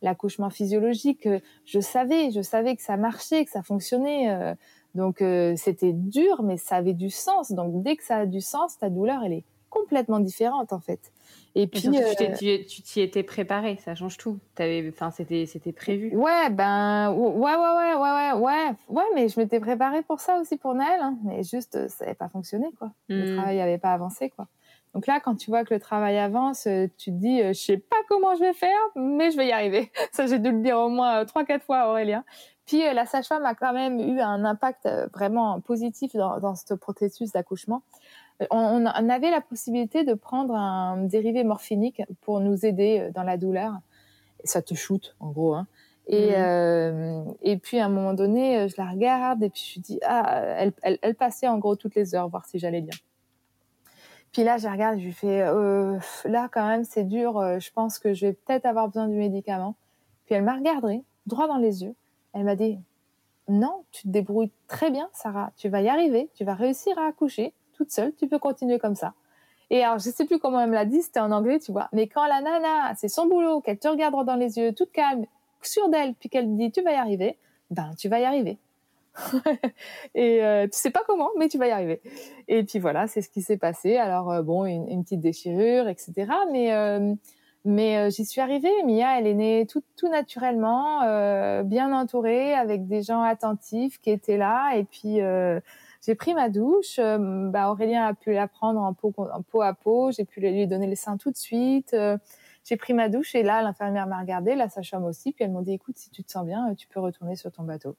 [SPEAKER 1] l'accouchement physiologique, je savais, je savais que ça marchait, que ça fonctionnait. donc c'était dur, mais ça avait du sens. Donc dès que ça a du sens, ta douleur elle est complètement différente en fait.
[SPEAKER 2] Et puis euh, tu t'y étais préparé, ça change tout. enfin c'était c'était prévu.
[SPEAKER 1] Ouais ben ouais ouais ouais ouais ouais ouais ouais mais je m'étais préparée pour ça aussi pour Naël, hein. mais juste ça n'avait pas fonctionné quoi. Le hmm. travail n'avait pas avancé quoi. Donc là, quand tu vois que le travail avance, euh, tu te dis, euh, je sais pas comment je vais faire, mais je vais y arriver. Ça, j'ai dû le dire au moins trois, quatre fois à Aurélien. Puis la sage-femme a quand même eu un impact vraiment positif dans, dans ce processus d'accouchement on, avait la possibilité de prendre un dérivé morphinique pour nous aider euh, dans la douleur. Ça te shoot, en gros. Hein. Et, mhm. euh, et puis à un moment donné, euh, je la regarde et puis je me dis ah, elle, elle, passait en gros toutes les heures voir si j'allais bien. Puis là, je regarde, je lui fais là quand même c'est dur. je pense que je vais peut-être avoir besoin du médicament. Puis elle m'a regardé droit dans les yeux. Elle m'a dit non, tu te débrouilles très bien, Sarah. Tu vas y arriver. Tu vas réussir à accoucher toute seule, tu peux continuer comme ça. Et alors, je sais plus comment elle me l'a dit, c'était en anglais, tu vois. Mais quand la nana, c'est son boulot, qu'elle te regarde dans les yeux, toute calme, sûre d'elle, puis qu'elle dit tu vas y arriver, ben tu vas y arriver. et euh, tu sais pas comment, mais tu vas y arriver. Et puis voilà, c'est ce qui s'est passé. Alors euh, bon, une, petite déchirure, etc. Mais euh, mais euh, j'y suis arrivée. Mia, elle est née tout, tout naturellement, bien entourée, avec des gens attentifs qui étaient là. Et puis j'ai pris ma douche. Euh, bah, Aurélien a pu la prendre en peau, en peau à peau. J'ai pu lui donner les seins tout de suite. Euh, j'ai pris ma douche et là, l'infirmière m'a regardé, la sage-femme aussi, puis elle m'a dit, écoute, si tu te sens bien, tu peux retourner sur ton bateau.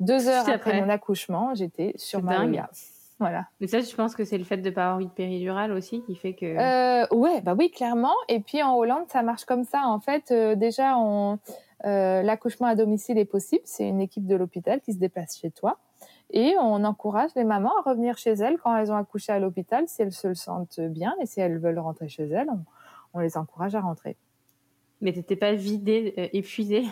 [SPEAKER 1] Deux heures après, mon accouchement, j'étais sur ma dingue. Voilà.
[SPEAKER 2] Mais ça, je pense que c'est le fait de pas avoir eu de péridurale aussi qui fait que.
[SPEAKER 1] Euh, ouais, bah oui, clairement. Et puis en Hollande, ça marche comme ça. En fait, euh, déjà, on, l'accouchement à domicile est possible. C'est une équipe de l'hôpital qui se déplace chez toi. Et on encourage les mamans à revenir chez elles quand elles ont accouché à l'hôpital, si elles se sentent bien et si elles veulent rentrer chez elles, on, les encourage à rentrer.
[SPEAKER 2] Mais t'étais pas vidée, euh, épuisée?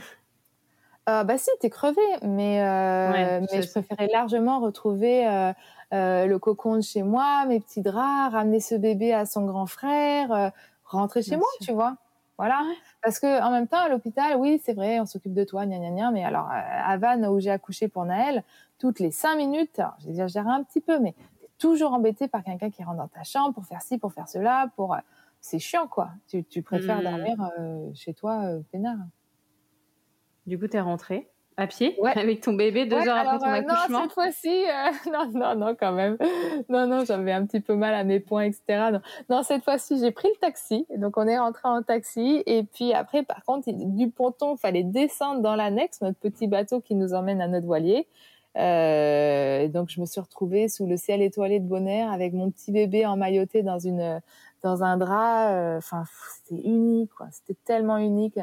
[SPEAKER 1] Euh, Bah si, t'es crevée, mais, euh, mais je préférais largement retrouver euh, le cocon de chez moi, mes petits draps, ramener ce bébé à son grand frère, rentrer chez moi, tu vois? Voilà. Parce que en même temps, à l'hôpital, oui, c'est vrai, on s'occupe de toi, gna gna gna. Mais alors, à Vannes, où j'ai accouché pour Naël, toutes les cinq minutes, j'exagère un petit peu, mais t'es toujours embêté par quelqu'un qui rentre dans ta chambre pour faire ci, pour faire cela, pour. Euh, c'est chiant, quoi. Tu, tu préfères mmh. dormir euh, chez toi, euh, peinard.
[SPEAKER 2] Du coup, t'es rentrée à pied avec ton bébé deux heures après ton euh, accouchement
[SPEAKER 1] Non, cette fois-ci, euh, non, non, non, quand même. Non, non, j'avais un petit peu mal à mes poings, etc. Non, cette fois-ci, j'ai pris le taxi. Donc, on est rentré en taxi. Et puis après, par contre, du ponton, il fallait descendre dans l'annexe, notre petit bateau qui nous emmène à notre voilier. Euh, donc, je me suis retrouvée sous le ciel étoilé de Bonaire avec mon petit bébé emmailloté dans une dans un drap. Euh, enfin, c'était unique, quoi. C'était tellement unique.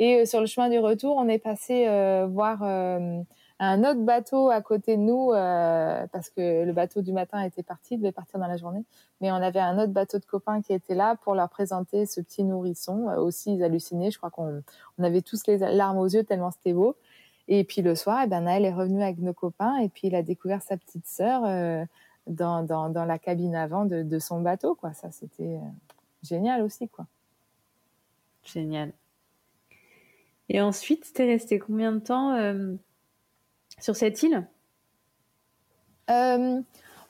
[SPEAKER 1] Et euh, sur le chemin du retour, on est passé euh, voir euh, un autre bateau à côté de nous parce que le bateau du matin était parti, devait partir dans la journée. Mais on avait un autre bateau de copains qui était là pour leur présenter ce petit nourrisson. aussi, ils hallucinaient. Je crois qu'on on avait tous les larmes aux yeux tellement c'était beau. Et puis le soir, eh ben, Naël est revenu avec nos copains et puis il a découvert sa petite sœur dans, dans, dans, la cabine avant de, de son bateau. Quoi. Ça, c'était génial aussi. Quoi.
[SPEAKER 2] Génial. Et ensuite, tu es resté combien de temps euh, sur cette île?
[SPEAKER 1] Euh,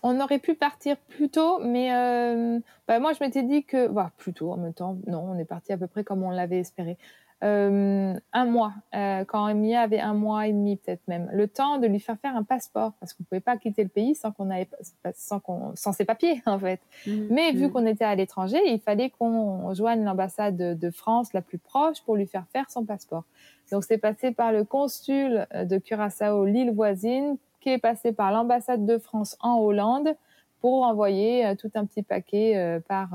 [SPEAKER 1] On aurait pu partir plus tôt, mais euh, bah, moi, je m'étais dit que... Bah, plus tôt en même temps. Non, on est parti à peu près comme on l'avait espéré. Euh, un mois, euh, quand Emilia avait un mois et demi peut-être même, le temps de lui faire faire un passeport parce qu'on pouvait pas quitter le pays sans qu'on avait sans qu'on sans ses papiers en fait. Mhm. Mais vu mhm. qu'on était à l'étranger, il fallait qu'on joigne l'ambassade de, France la plus proche pour lui faire faire son passeport. Donc c'est passé par le consul de Curaçao, l'île voisine, qui est passé par l'ambassade de France en Hollande pour envoyer euh, tout un petit paquet par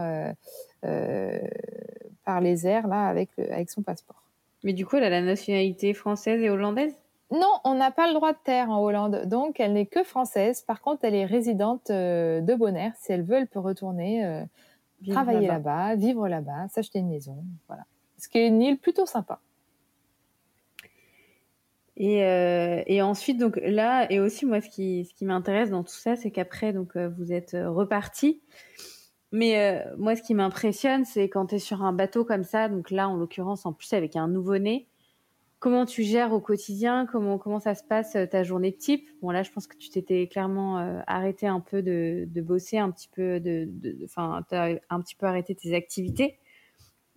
[SPEAKER 1] par les airs là avec, avec son passeport.
[SPEAKER 2] Mais du coup, elle a la nationalité française et hollandaise?
[SPEAKER 1] Non, on n'a pas le droit de terre en Hollande, donc elle n'est que française. Par contre, elle est résidente euh, de Bonaire. Si elle veut, elle peut retourner. Euh, travailler là-bas, vivre là-bas, s'acheter une maison, voilà. Ce qui est une île plutôt sympa.
[SPEAKER 2] Et, euh, et, ensuite, donc là, et aussi moi, ce qui, ce qui m'intéresse dans tout ça, c'est qu'après, donc euh, vous êtes reparti. Mais moi, ce qui m'impressionne, c'est quand tu es sur un bateau comme ça, donc là, en l'occurrence, en plus avec un nouveau-né, comment tu gères au quotidien Comment comment ça se passe ta journée type? Bon là, je pense que tu t'étais clairement arrêté un peu de, de, bosser, un petit peu de, enfin, un petit peu arrêté tes activités.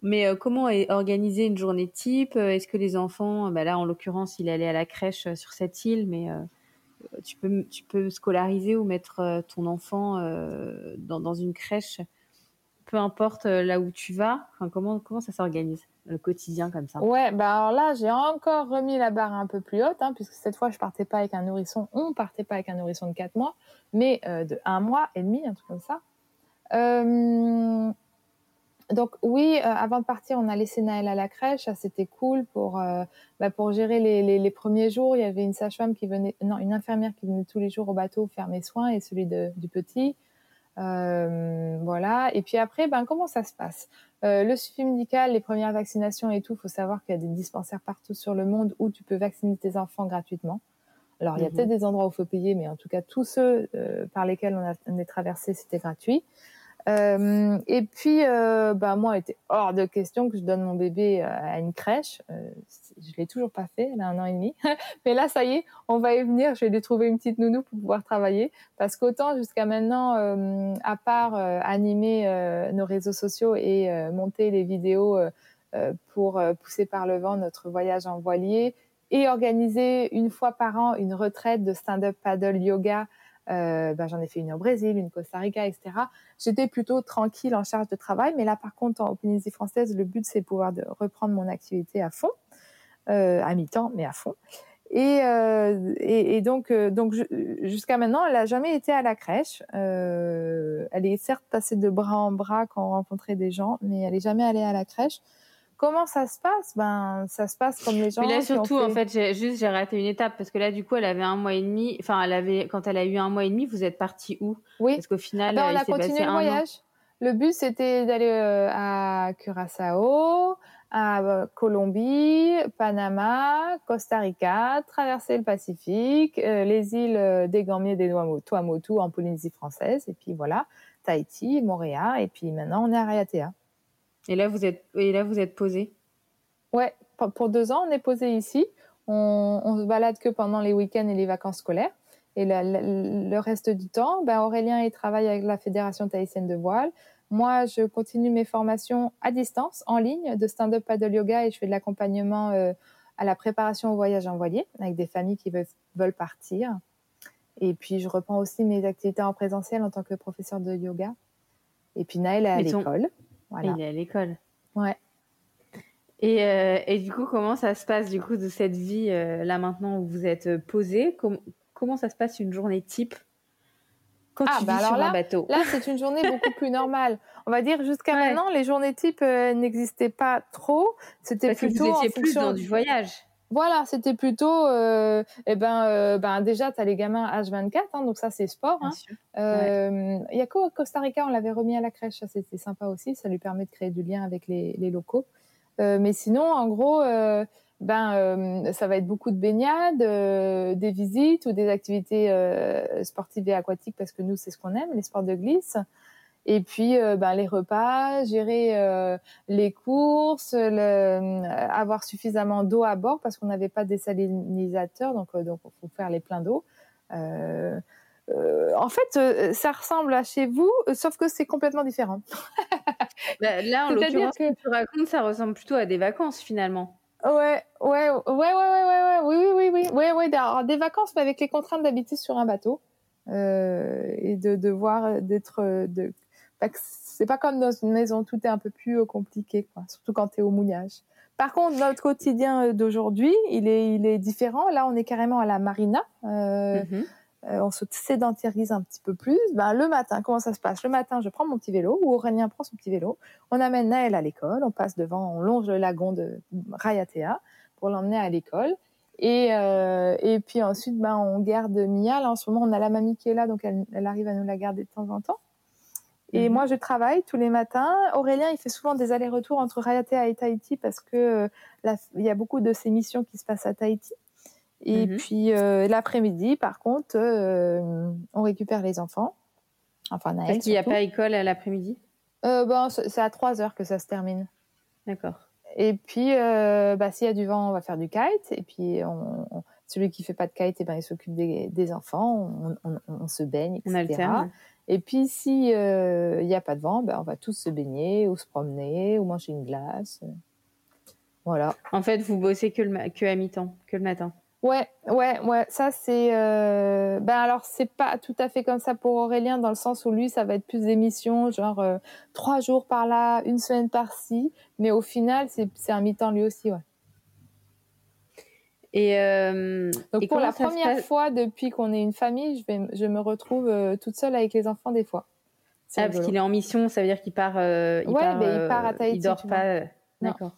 [SPEAKER 2] Mais euh, comment est organisée une journée type? Euh, Est-ce que les enfants, bah là en l'occurrence, il allait à la crèche euh, sur cette île, mais tu peux tu peux scolariser ou mettre ton enfant dans, dans une crèche, peu importe là où tu vas. Comment comment ça s'organise le quotidien comme ça?
[SPEAKER 1] Ouais, bah alors là j'ai encore remis la barre un peu plus haute, hein, puisque cette fois je partais pas avec un nourrisson, on partait pas avec un nourrisson de 4 mois, mais de un mois et demi, un truc comme ça. Euh, donc oui, euh, avant de partir, on a laissé Naël à la crèche. Ça c'était cool pour euh, bah, pour gérer les, les, les, premiers jours. Il y avait une sage-femme qui venait, non, une infirmière qui venait tous les jours au bateau faire mes soins et celui de, du petit. Euh, voilà. Et puis après, ben comment ça se passe? Euh, Le suivi médical, les premières vaccinations et tout. Il faut savoir qu'il y a des dispensaires partout sur le monde où tu peux vacciner tes enfants gratuitement. Alors il y a mhm. peut-être des endroits où faut payer, mais en tout cas tous ceux par lesquels on, a, on est traversé, c'était gratuit. Euh, et puis, euh, bah, moi, il hors de question que je donne mon bébé euh, à une crèche. Euh, je l'ai toujours pas fait, elle a un an et demi. Mais là, ça y est, on va y venir. Je vais lui trouver une petite nounou pour pouvoir travailler. Parce qu'autant jusqu'à maintenant, euh, à part animer nos réseaux sociaux et monter les vidéos pour pousser par le vent notre voyage en voilier et organiser une fois par an une retraite de stand-up paddle yoga euh, ben, j'en ai fait une au Brésil, une Costa Rica, etc. J'étais plutôt tranquille en charge de travail, mais là par contre en Polynésie française, le but c'est pouvoir de reprendre mon activité à fond, euh, à mi-temps, mais à fond. Et, euh, donc, donc jusqu'à maintenant, elle n'a jamais été à la crèche. Elle est certes passée de bras en bras quand on rencontrait des gens, mais elle n'est jamais allée à la crèche. Comment ça se passe? Ben, ça se passe comme les gens.
[SPEAKER 2] Mais là, surtout, en fait, j'ai, juste, j'ai raté une étape parce que là, du coup, elle avait un mois et demi. Enfin, elle avait, quand elle a eu un mois et demi, vous êtes parti où?
[SPEAKER 1] Oui.
[SPEAKER 2] Parce qu'au final,
[SPEAKER 1] ben, on a continué le voyage. Le but, c'était d'aller euh, à Curaçao, à euh, Colombie, Panama, Costa Rica, traverser le Pacifique, euh, les îles des Gambiers, des Tuamotu en Polynésie française, et puis voilà, Tahiti, Montréal, et puis maintenant on est à Raiatea.
[SPEAKER 2] Et là, vous êtes, et là, vous êtes posé
[SPEAKER 1] Ouais, pour deux ans, on est posé ici. On, on se balade que pendant les week-ends et les vacances scolaires. Et le reste du temps, ben Aurélien, il travaille avec la Fédération tahitienne de voile. Moi, je continue mes formations à distance, en ligne, de stand-up paddle yoga et je fais de l'accompagnement euh, à la préparation au voyage en voilier avec des familles qui veulent, veulent partir. Et puis, je reprends aussi mes activités en présentiel en tant que professeur de yoga. Et puis, Naël est à l'école.
[SPEAKER 2] Il est à l'école.
[SPEAKER 1] Ouais.
[SPEAKER 2] Et, euh, et, du coup, comment ça se passe du coup de cette vie euh, là maintenant où vous êtes euh, posé? Comment ça se passe une journée type? Quand
[SPEAKER 1] ah,
[SPEAKER 2] tu
[SPEAKER 1] bah
[SPEAKER 2] vis
[SPEAKER 1] alors
[SPEAKER 2] sur
[SPEAKER 1] là,
[SPEAKER 2] un bateau
[SPEAKER 1] Là, c'est une journée beaucoup plus normale. On va dire jusqu'à maintenant, les journées types n'existaient pas trop. C'était plutôt
[SPEAKER 2] que vous étiez
[SPEAKER 1] en
[SPEAKER 2] plus
[SPEAKER 1] fonction
[SPEAKER 2] dans du voyage.
[SPEAKER 1] Voilà, c'était plutôt, euh, eh ben, euh, ben déjà, tu as les gamins H24, hein, donc ça, c'est sport. Hein. Euh, il y a qu'au Costa Rica, on l'avait remis à la crèche, ça, c'était sympa aussi, ça lui permet de créer du lien avec les, les locaux. Euh, mais sinon, en gros, euh, ben, euh, ça va être beaucoup de baignades, des visites ou des activités sportives et aquatiques, parce que nous, c'est ce qu'on aime, les sports de glisse. Et puis, euh, ben, les repas, gérer euh, les courses, le, euh, avoir suffisamment d'eau à bord parce qu'on n'avait pas des salinisateur, donc donc faut faire les pleins d'eau. en fait, ça ressemble à chez vous, sauf que c'est complètement différent.
[SPEAKER 2] Bah, là, en l'occurrence, que... tu racontes, ça ressemble plutôt à des vacances finalement.
[SPEAKER 1] Ouais, ouais, ouais, ouais, ouais, ouais, oui, oui, oui, oui, ouais, ouais, des vacances, mais avec les contraintes d'habiter sur un bateau euh, et de devoir d'être de c'est pas comme dans une maison, tout est un peu plus euh, compliqué, quoi, surtout quand tu es au mouillage. Par contre, notre quotidien euh, d'aujourd'hui, il est, il est différent. Là, on est carrément à la marina. Euh, mm-hmm. euh, on se sédentarise un petit peu plus. Ben, le matin, comment ça se passe? Le matin, je prends mon petit vélo, ou Aurélien prend son petit vélo. On amène Naël à l'école. On passe devant, on longe le lagon de Rayatea pour l'emmener à l'école. Et, euh, et puis ensuite, ben, on garde Mia. Là, en ce moment, on a la mamie qui est là, donc elle, elle arrive à nous la garder de temps en temps. Et mhm. moi, je travaille tous les matins. Aurélien, il fait souvent des allers-retours entre Raiatea et Tahiti parce que euh, il y a beaucoup de ces missions qui se passent à Tahiti. Et mhm. puis euh, l'après-midi, par contre, euh, on récupère les enfants.
[SPEAKER 2] Enfin, Naël. Parce qu'il n'y a pas école à l'après-midi?
[SPEAKER 1] Bon, C'est à 3 heures que ça se termine.
[SPEAKER 2] D'accord.
[SPEAKER 1] Et puis, bah, s'il y a du vent, on va faire du kite. Et puis, on, celui qui fait pas de kite, eh ben, il s'occupe des, des, enfants. On, on, se baigne, etc. On alterne. Et puis, si il euh, n'y a pas de vent, ben, on va tous se baigner ou se promener ou manger une glace. Voilà.
[SPEAKER 2] En fait, vous bossez que, le que à mi-temps, que le matin.
[SPEAKER 1] Ouais, ouais, ouais. Ça, c'est. Euh... Ben alors, c'est pas tout à fait comme ça pour Aurélien, dans le sens où lui, ça va être plus d'émissions, genre euh, trois jours par là, une semaine par-ci. Mais au final, c'est un mi-temps lui aussi, ouais.
[SPEAKER 2] Et, euh,
[SPEAKER 1] Donc pour la première fois depuis qu'on est une famille, je, vais, je me retrouve euh, toute seule avec les enfants des fois.
[SPEAKER 2] Ah, parce qu'il est en mission, ça veut dire qu'il part. Euh,
[SPEAKER 1] il part, ben, il part à Tahiti.
[SPEAKER 2] Il dort pas. D'accord.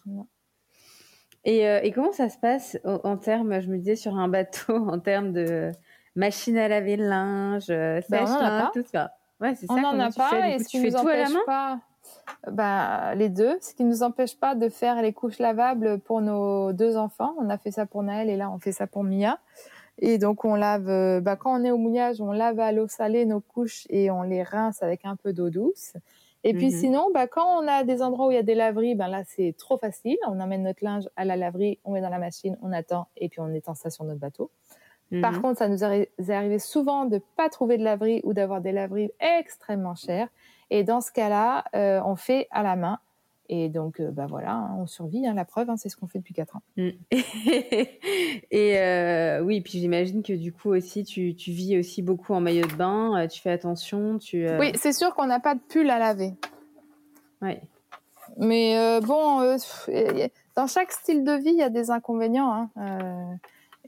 [SPEAKER 2] Et, et, comment ça se passe en, termes, je me disais, sur un bateau, en termes de machine à laver le linge, ben, sèche-linge, tout ça
[SPEAKER 1] Ouais, c'est ça. On n'en a pas. Fais, et ce qui nous empêche pas, bah, les deux, ce qui ne nous empêche pas de faire les couches lavables pour nos deux enfants. On a fait ça pour Naël et là on fait ça pour Mia. Et donc on lave, euh, bah, quand on est au mouillage, on lave à l'eau salée nos couches et on les rince avec un peu d'eau douce. Et puis mhm. sinon, bah, quand on a des endroits où il y a des laveries, ben là c'est trop facile. On emmène notre linge à la laverie, on met dans la machine, on attend et puis on étend ça sur notre bateau. Par mhm. contre, ça nous est arrivé souvent de pas trouver de laverie ou d'avoir des laveries extrêmement chères. Et dans ce cas-là, euh, on fait à la main. Et donc, euh, bah voilà, hein, on survit. Hein, la preuve, hein, c'est ce qu'on fait depuis 4 ans. Mm.
[SPEAKER 2] et euh, oui, puis j'imagine que du coup aussi, tu, tu, vis aussi beaucoup en maillot de bain. tu fais attention. Tu,
[SPEAKER 1] Oui, c'est sûr qu'on n'a pas de pull à laver.
[SPEAKER 2] Oui.
[SPEAKER 1] Mais bon, dans chaque style de vie, il y a des inconvénients.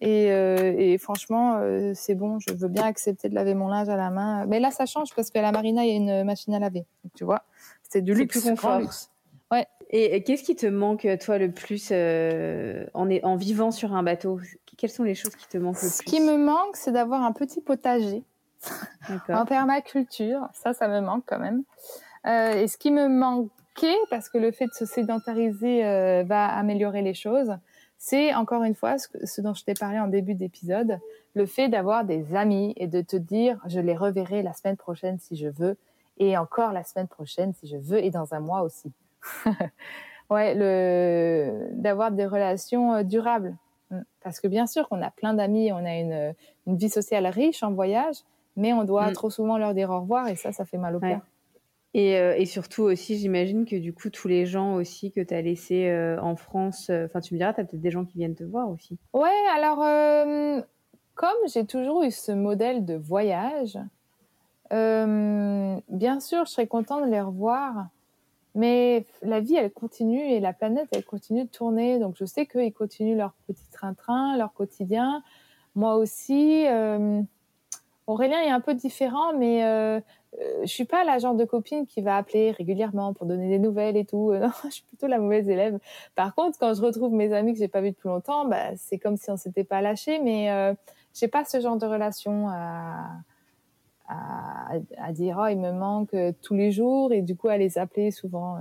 [SPEAKER 1] Euh, et, franchement, euh, c'est bon, je veux bien accepter de laver mon linge à la main. Mais là, ça change parce qu'à la marina, il y a une machine à laver. tu vois, c'est du luxe. Plus confort. Ouais.
[SPEAKER 2] Et, qu'est-ce qui te manque, toi, le plus euh, en, en vivant sur un bateau? Quelles sont les choses qui te manquent le plus?
[SPEAKER 1] Ce qui me manque, c'est d'avoir un petit potager en permaculture. Ça, ça me manque quand même. et ce qui me manquait, parce que le fait de se sédentariser va améliorer les choses, c'est encore une fois ce, dont je t'ai parlé en début d'épisode, le fait d'avoir des amis et de te dire je les reverrai la semaine prochaine si je veux et encore la semaine prochaine si je veux et dans un mois aussi. ouais, le d'avoir des relations euh, durables mm. parce que bien sûr qu'on a plein d'amis, on a une, vie sociale riche en voyage, mais on doit mm. trop souvent leur dire au revoir et ça ça fait mal au cœur.
[SPEAKER 2] Et, euh, et, surtout aussi, j'imagine que du coup, tous les gens aussi que tu as laissés euh, en France, euh, enfin, tu me diras, tu as peut-être des gens qui viennent te voir aussi.
[SPEAKER 1] Ouais, alors, comme j'ai toujours eu ce modèle de voyage, bien sûr, je serais contente de les revoir, mais la vie, elle continue et la planète, elle continue de tourner. Donc, je sais qu'ils continuent leur petit train-train, leur quotidien. Moi aussi. Aurélien est un peu différent, mais euh, euh, je suis pas la genre de copine qui va appeler régulièrement pour donner des nouvelles et tout. Non, je suis plutôt la mauvaise élève. Par contre, quand je retrouve mes amis que j'ai pas vus depuis longtemps, bah, c'est comme si on s'était pas lâché, mais euh, j'ai pas ce genre de relation à, à, à, dire oh il me manque tous les jours et du coup à les appeler souvent.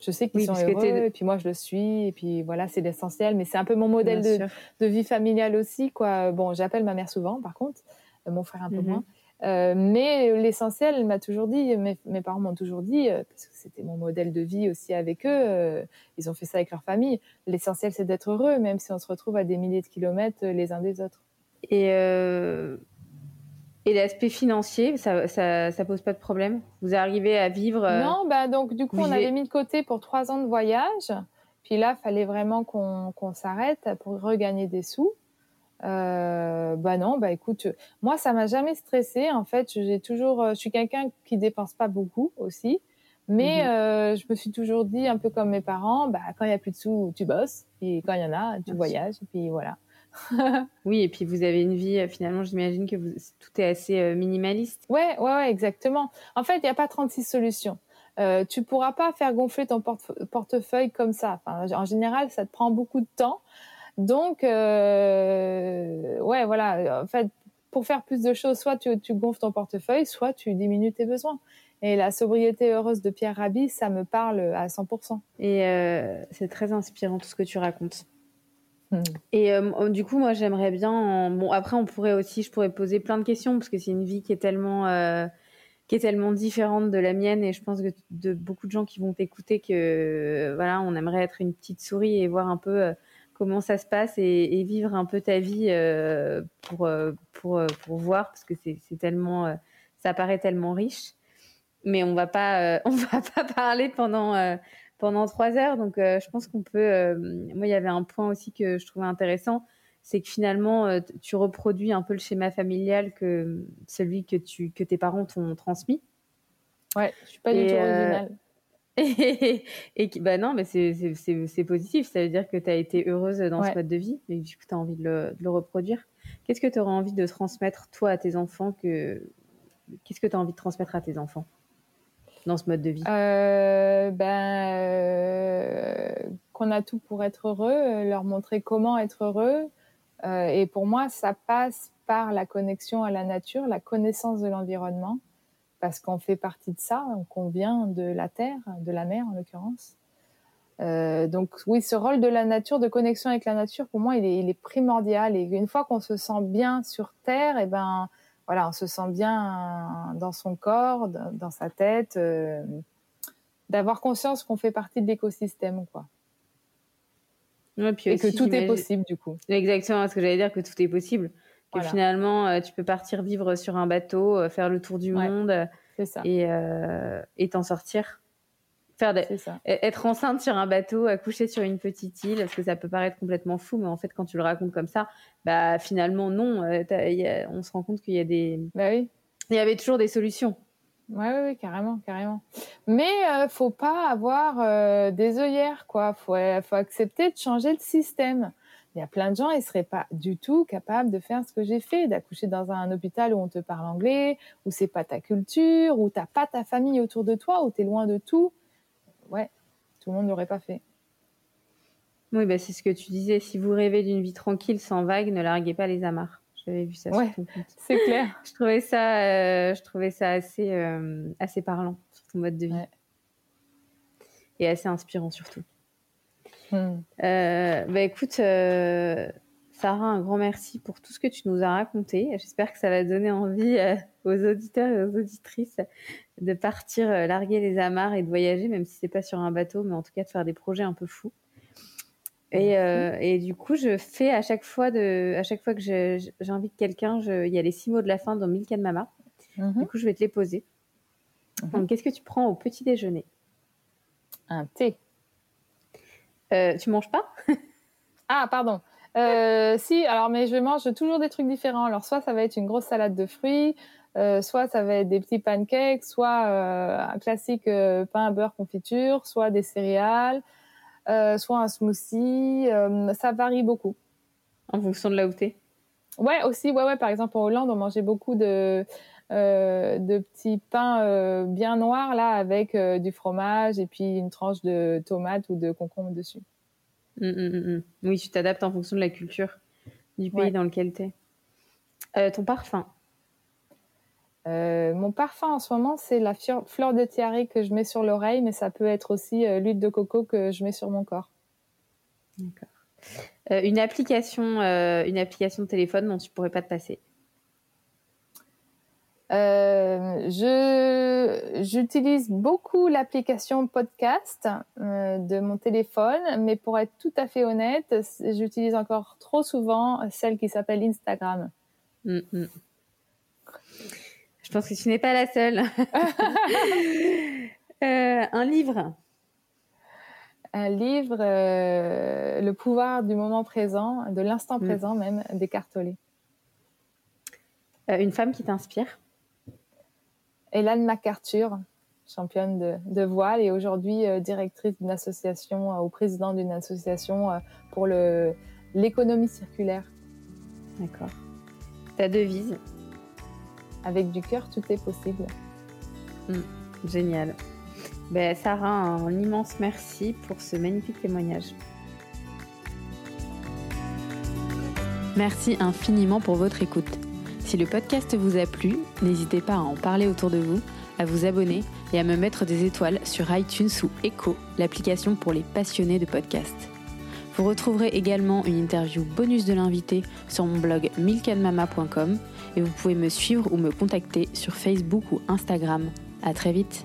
[SPEAKER 1] Euh. Je sais qu'ils sont heureux et puis moi je le suis et puis voilà c'est l'essentiel. Mais c'est un peu mon modèle de, de, vie familiale aussi quoi. Bon, j'appelle ma mère souvent par contre, mon frère un peu mm-hmm. moins. Euh, mais l'essentiel, m'a toujours dit, mes, mes parents m'ont toujours dit, euh, parce que c'était mon modèle de vie aussi avec eux, euh, ils ont fait ça avec leur famille. L'essentiel, c'est d'être heureux, même si on se retrouve à des milliers de kilomètres les uns des autres.
[SPEAKER 2] Et, et l'aspect financier, ça, ça, ça, pose pas de problème? Vous arrivez à vivre
[SPEAKER 1] Non, bah donc du coup, on avait mis de côté pour trois ans de voyage. Puis là, fallait vraiment qu'on s'arrête pour regagner des sous. Euh, bah non, bah écoute, moi ça m'a jamais stressé. En fait, j'ai toujours, euh, je suis quelqu'un qui dépense pas beaucoup aussi, mais mhm. euh, je me suis toujours dit un peu comme mes parents, bah quand il y a plus de sous, tu bosses, et quand il y en a, tu voyages, et puis voilà.
[SPEAKER 2] oui, et puis vous avez une vie, finalement, j'imagine que vous, tout est assez minimaliste.
[SPEAKER 1] Ouais, ouais, ouais, exactement. En fait, il n'y a pas 36 solutions. Euh, tu pourras pas faire gonfler ton portefeuille comme ça. Enfin, en général, ça te prend beaucoup de temps. Donc, euh, ouais, voilà. En fait, pour faire plus de choses, soit tu, tu gonfles ton portefeuille, soit tu diminues tes besoins. Et la sobriété heureuse de Pierre Rabhi, ça me parle à 100%.
[SPEAKER 2] Et euh, c'est très inspirant tout ce que tu racontes. Hmm. Et euh, du coup, moi, j'aimerais bien. Bon, après, on pourrait aussi, je pourrais poser plein de questions parce que c'est une vie qui est tellement, euh, qui est tellement différente de la mienne, et je pense que de beaucoup de gens qui vont t'écouter que voilà, on aimerait être une petite souris et voir un peu comment ça se passe et, vivre un peu ta vie pour, pour, pour voir parce que c'est tellement, ça paraît tellement riche mais on va pas, euh, on va pas parler pendant euh, pendant trois heures. Donc, euh, je pense qu'on peut. moi, il y avait un point aussi que je trouvais intéressant, c'est que finalement, tu reproduis un peu le schéma familial que celui que tu que tes parents t'ont transmis.
[SPEAKER 1] Ouais, je suis pas du tout originale.
[SPEAKER 2] Et, et, bah non, mais c'est positif. Ça veut dire que tu as été heureuse dans ce mode de vie et du coup, tu as envie de le, de le reproduire. Qu'est-ce que tu aurais envie de transmettre, toi, à tes enfants que... Qu'est-ce que tu as envie de transmettre à tes enfants? Ce mode de vie?
[SPEAKER 1] Euh, ben, euh, Qu'on a tout pour être heureux, euh, leur montrer comment être heureux. et pour moi, ça passe par la connexion à la nature, la connaissance de l'environnement, parce qu'on fait partie de ça, qu'on vient de la terre, de la mer en l'occurrence. donc oui, ce rôle de la nature, de connexion avec la nature, pour moi, il est, il est primordial. Et une fois qu'on se sent bien sur Terre, et eh ben, voilà, on se sent bien dans son corps, dans sa tête, euh, d'avoir conscience qu'on fait partie de l'écosystème, quoi. et que tout est possible, du coup.
[SPEAKER 2] Exactement, ce que j'allais dire, que tout est possible. Que finalement, euh, tu peux partir vivre sur un bateau, euh, faire le tour du monde et t'en sortir être enceinte sur un bateau, accoucher sur une petite île, parce que ça peut paraître complètement fou, mais en fait, quand tu le racontes comme ça, bah finalement non. Euh, on se rend compte qu'il y a des,
[SPEAKER 1] bah oui.
[SPEAKER 2] il y avait toujours des solutions.
[SPEAKER 1] Oui, oui, carrément, carrément. Mais euh, faut pas avoir euh, des œillères, quoi. Faut, faut accepter de changer le système. Il y a plein de gens, ils seraient pas du tout capables de faire ce que j'ai fait, d'accoucher dans un hôpital où on te parle anglais, où c'est pas ta culture, où t'as pas ta famille autour de toi, où tu es loin de tout ouais, tout le monde l'aurait pas fait.
[SPEAKER 2] Oui, bah, c'est ce que tu disais. Si vous rêvez d'une vie tranquille, sans vagues, ne larguez pas les amarres. J'avais vu ça.
[SPEAKER 1] Ouais, c'est clair.
[SPEAKER 2] je trouvais ça, euh, je trouvais ça assez, euh, assez parlant sur ton mode de vie. Et assez inspirant surtout. Hmm. Euh, bah écoute, Sarah, un grand merci pour tout ce que tu nous as raconté. J'espère que ça va donner envie aux auditeurs et aux auditrices de partir euh, larguer les amarres et de voyager, même si c'est pas sur un bateau, mais en tout cas de faire des projets un peu fous. Et, euh, et du coup, je fais à chaque fois de, à chaque fois que j'invite quelqu'un, il y a les six mots de la fin dans Milk and Mama. Mhm. Du coup, je vais te les poser. Mhm. Donc, qu'est-ce que tu prends au petit déjeuner?
[SPEAKER 1] Un thé.
[SPEAKER 2] Euh, tu manges pas?
[SPEAKER 1] Ah, pardon. si, alors, mais je mange toujours des trucs différents. Alors, soit ça va être une grosse salade de fruits, euh, soit ça va être des petits pancakes, soit euh, un classique euh, pain beurre confiture, soit des céréales, soit un smoothie. ça varie beaucoup.
[SPEAKER 2] En fonction de là où t'es.
[SPEAKER 1] Ouais, aussi. Ouais, ouais. Par exemple, en Hollande, on mangeait beaucoup de de petits pains bien noirs là avec du fromage et puis une tranche de tomate ou de concombre dessus.
[SPEAKER 2] Hum, hum, hum, oui, tu t'adaptes en fonction de la culture du pays dans lequel tu es. ton parfum
[SPEAKER 1] euh, mon parfum en ce moment, c'est la fleur de tiare que je mets sur l'oreille, mais ça peut être aussi euh, l'huile de coco que je mets sur mon corps.
[SPEAKER 2] D'accord. Euh, une application, une application de téléphone dont tu pourrais pas te passer.
[SPEAKER 1] j'utilise beaucoup l'application podcast de mon téléphone, mais pour être tout à fait honnête, j'utilise encore trop souvent celle qui s'appelle Instagram. Mm, mm.
[SPEAKER 2] Je pense que tu n'es pas la seule. Euh, un livre.
[SPEAKER 1] Un livre, euh, Le pouvoir du moment présent, de l'instant mm. présent même, d'Écartolé.
[SPEAKER 2] Euh, une femme qui t'inspire
[SPEAKER 1] Hélène MacArthur, championne de, de voile et aujourd'hui directrice d'une association ou présidente d'une association pour l'économie circulaire.
[SPEAKER 2] D'accord. Ta devise
[SPEAKER 1] avec du cœur, tout est possible.
[SPEAKER 2] Hmm, génial. Ben, Sarah, un immense merci pour ce magnifique témoignage. Merci infiniment pour votre écoute.
[SPEAKER 3] Si le podcast vous a plu, n'hésitez pas à en parler autour de vous, à vous abonner et à me mettre des étoiles sur iTunes ou Echo, l'application pour les passionnés de podcast. Vous retrouverez également une interview bonus de l'invité sur mon blog milkanmama.com et vous pouvez me suivre ou me contacter sur Facebook ou Instagram. À très vite.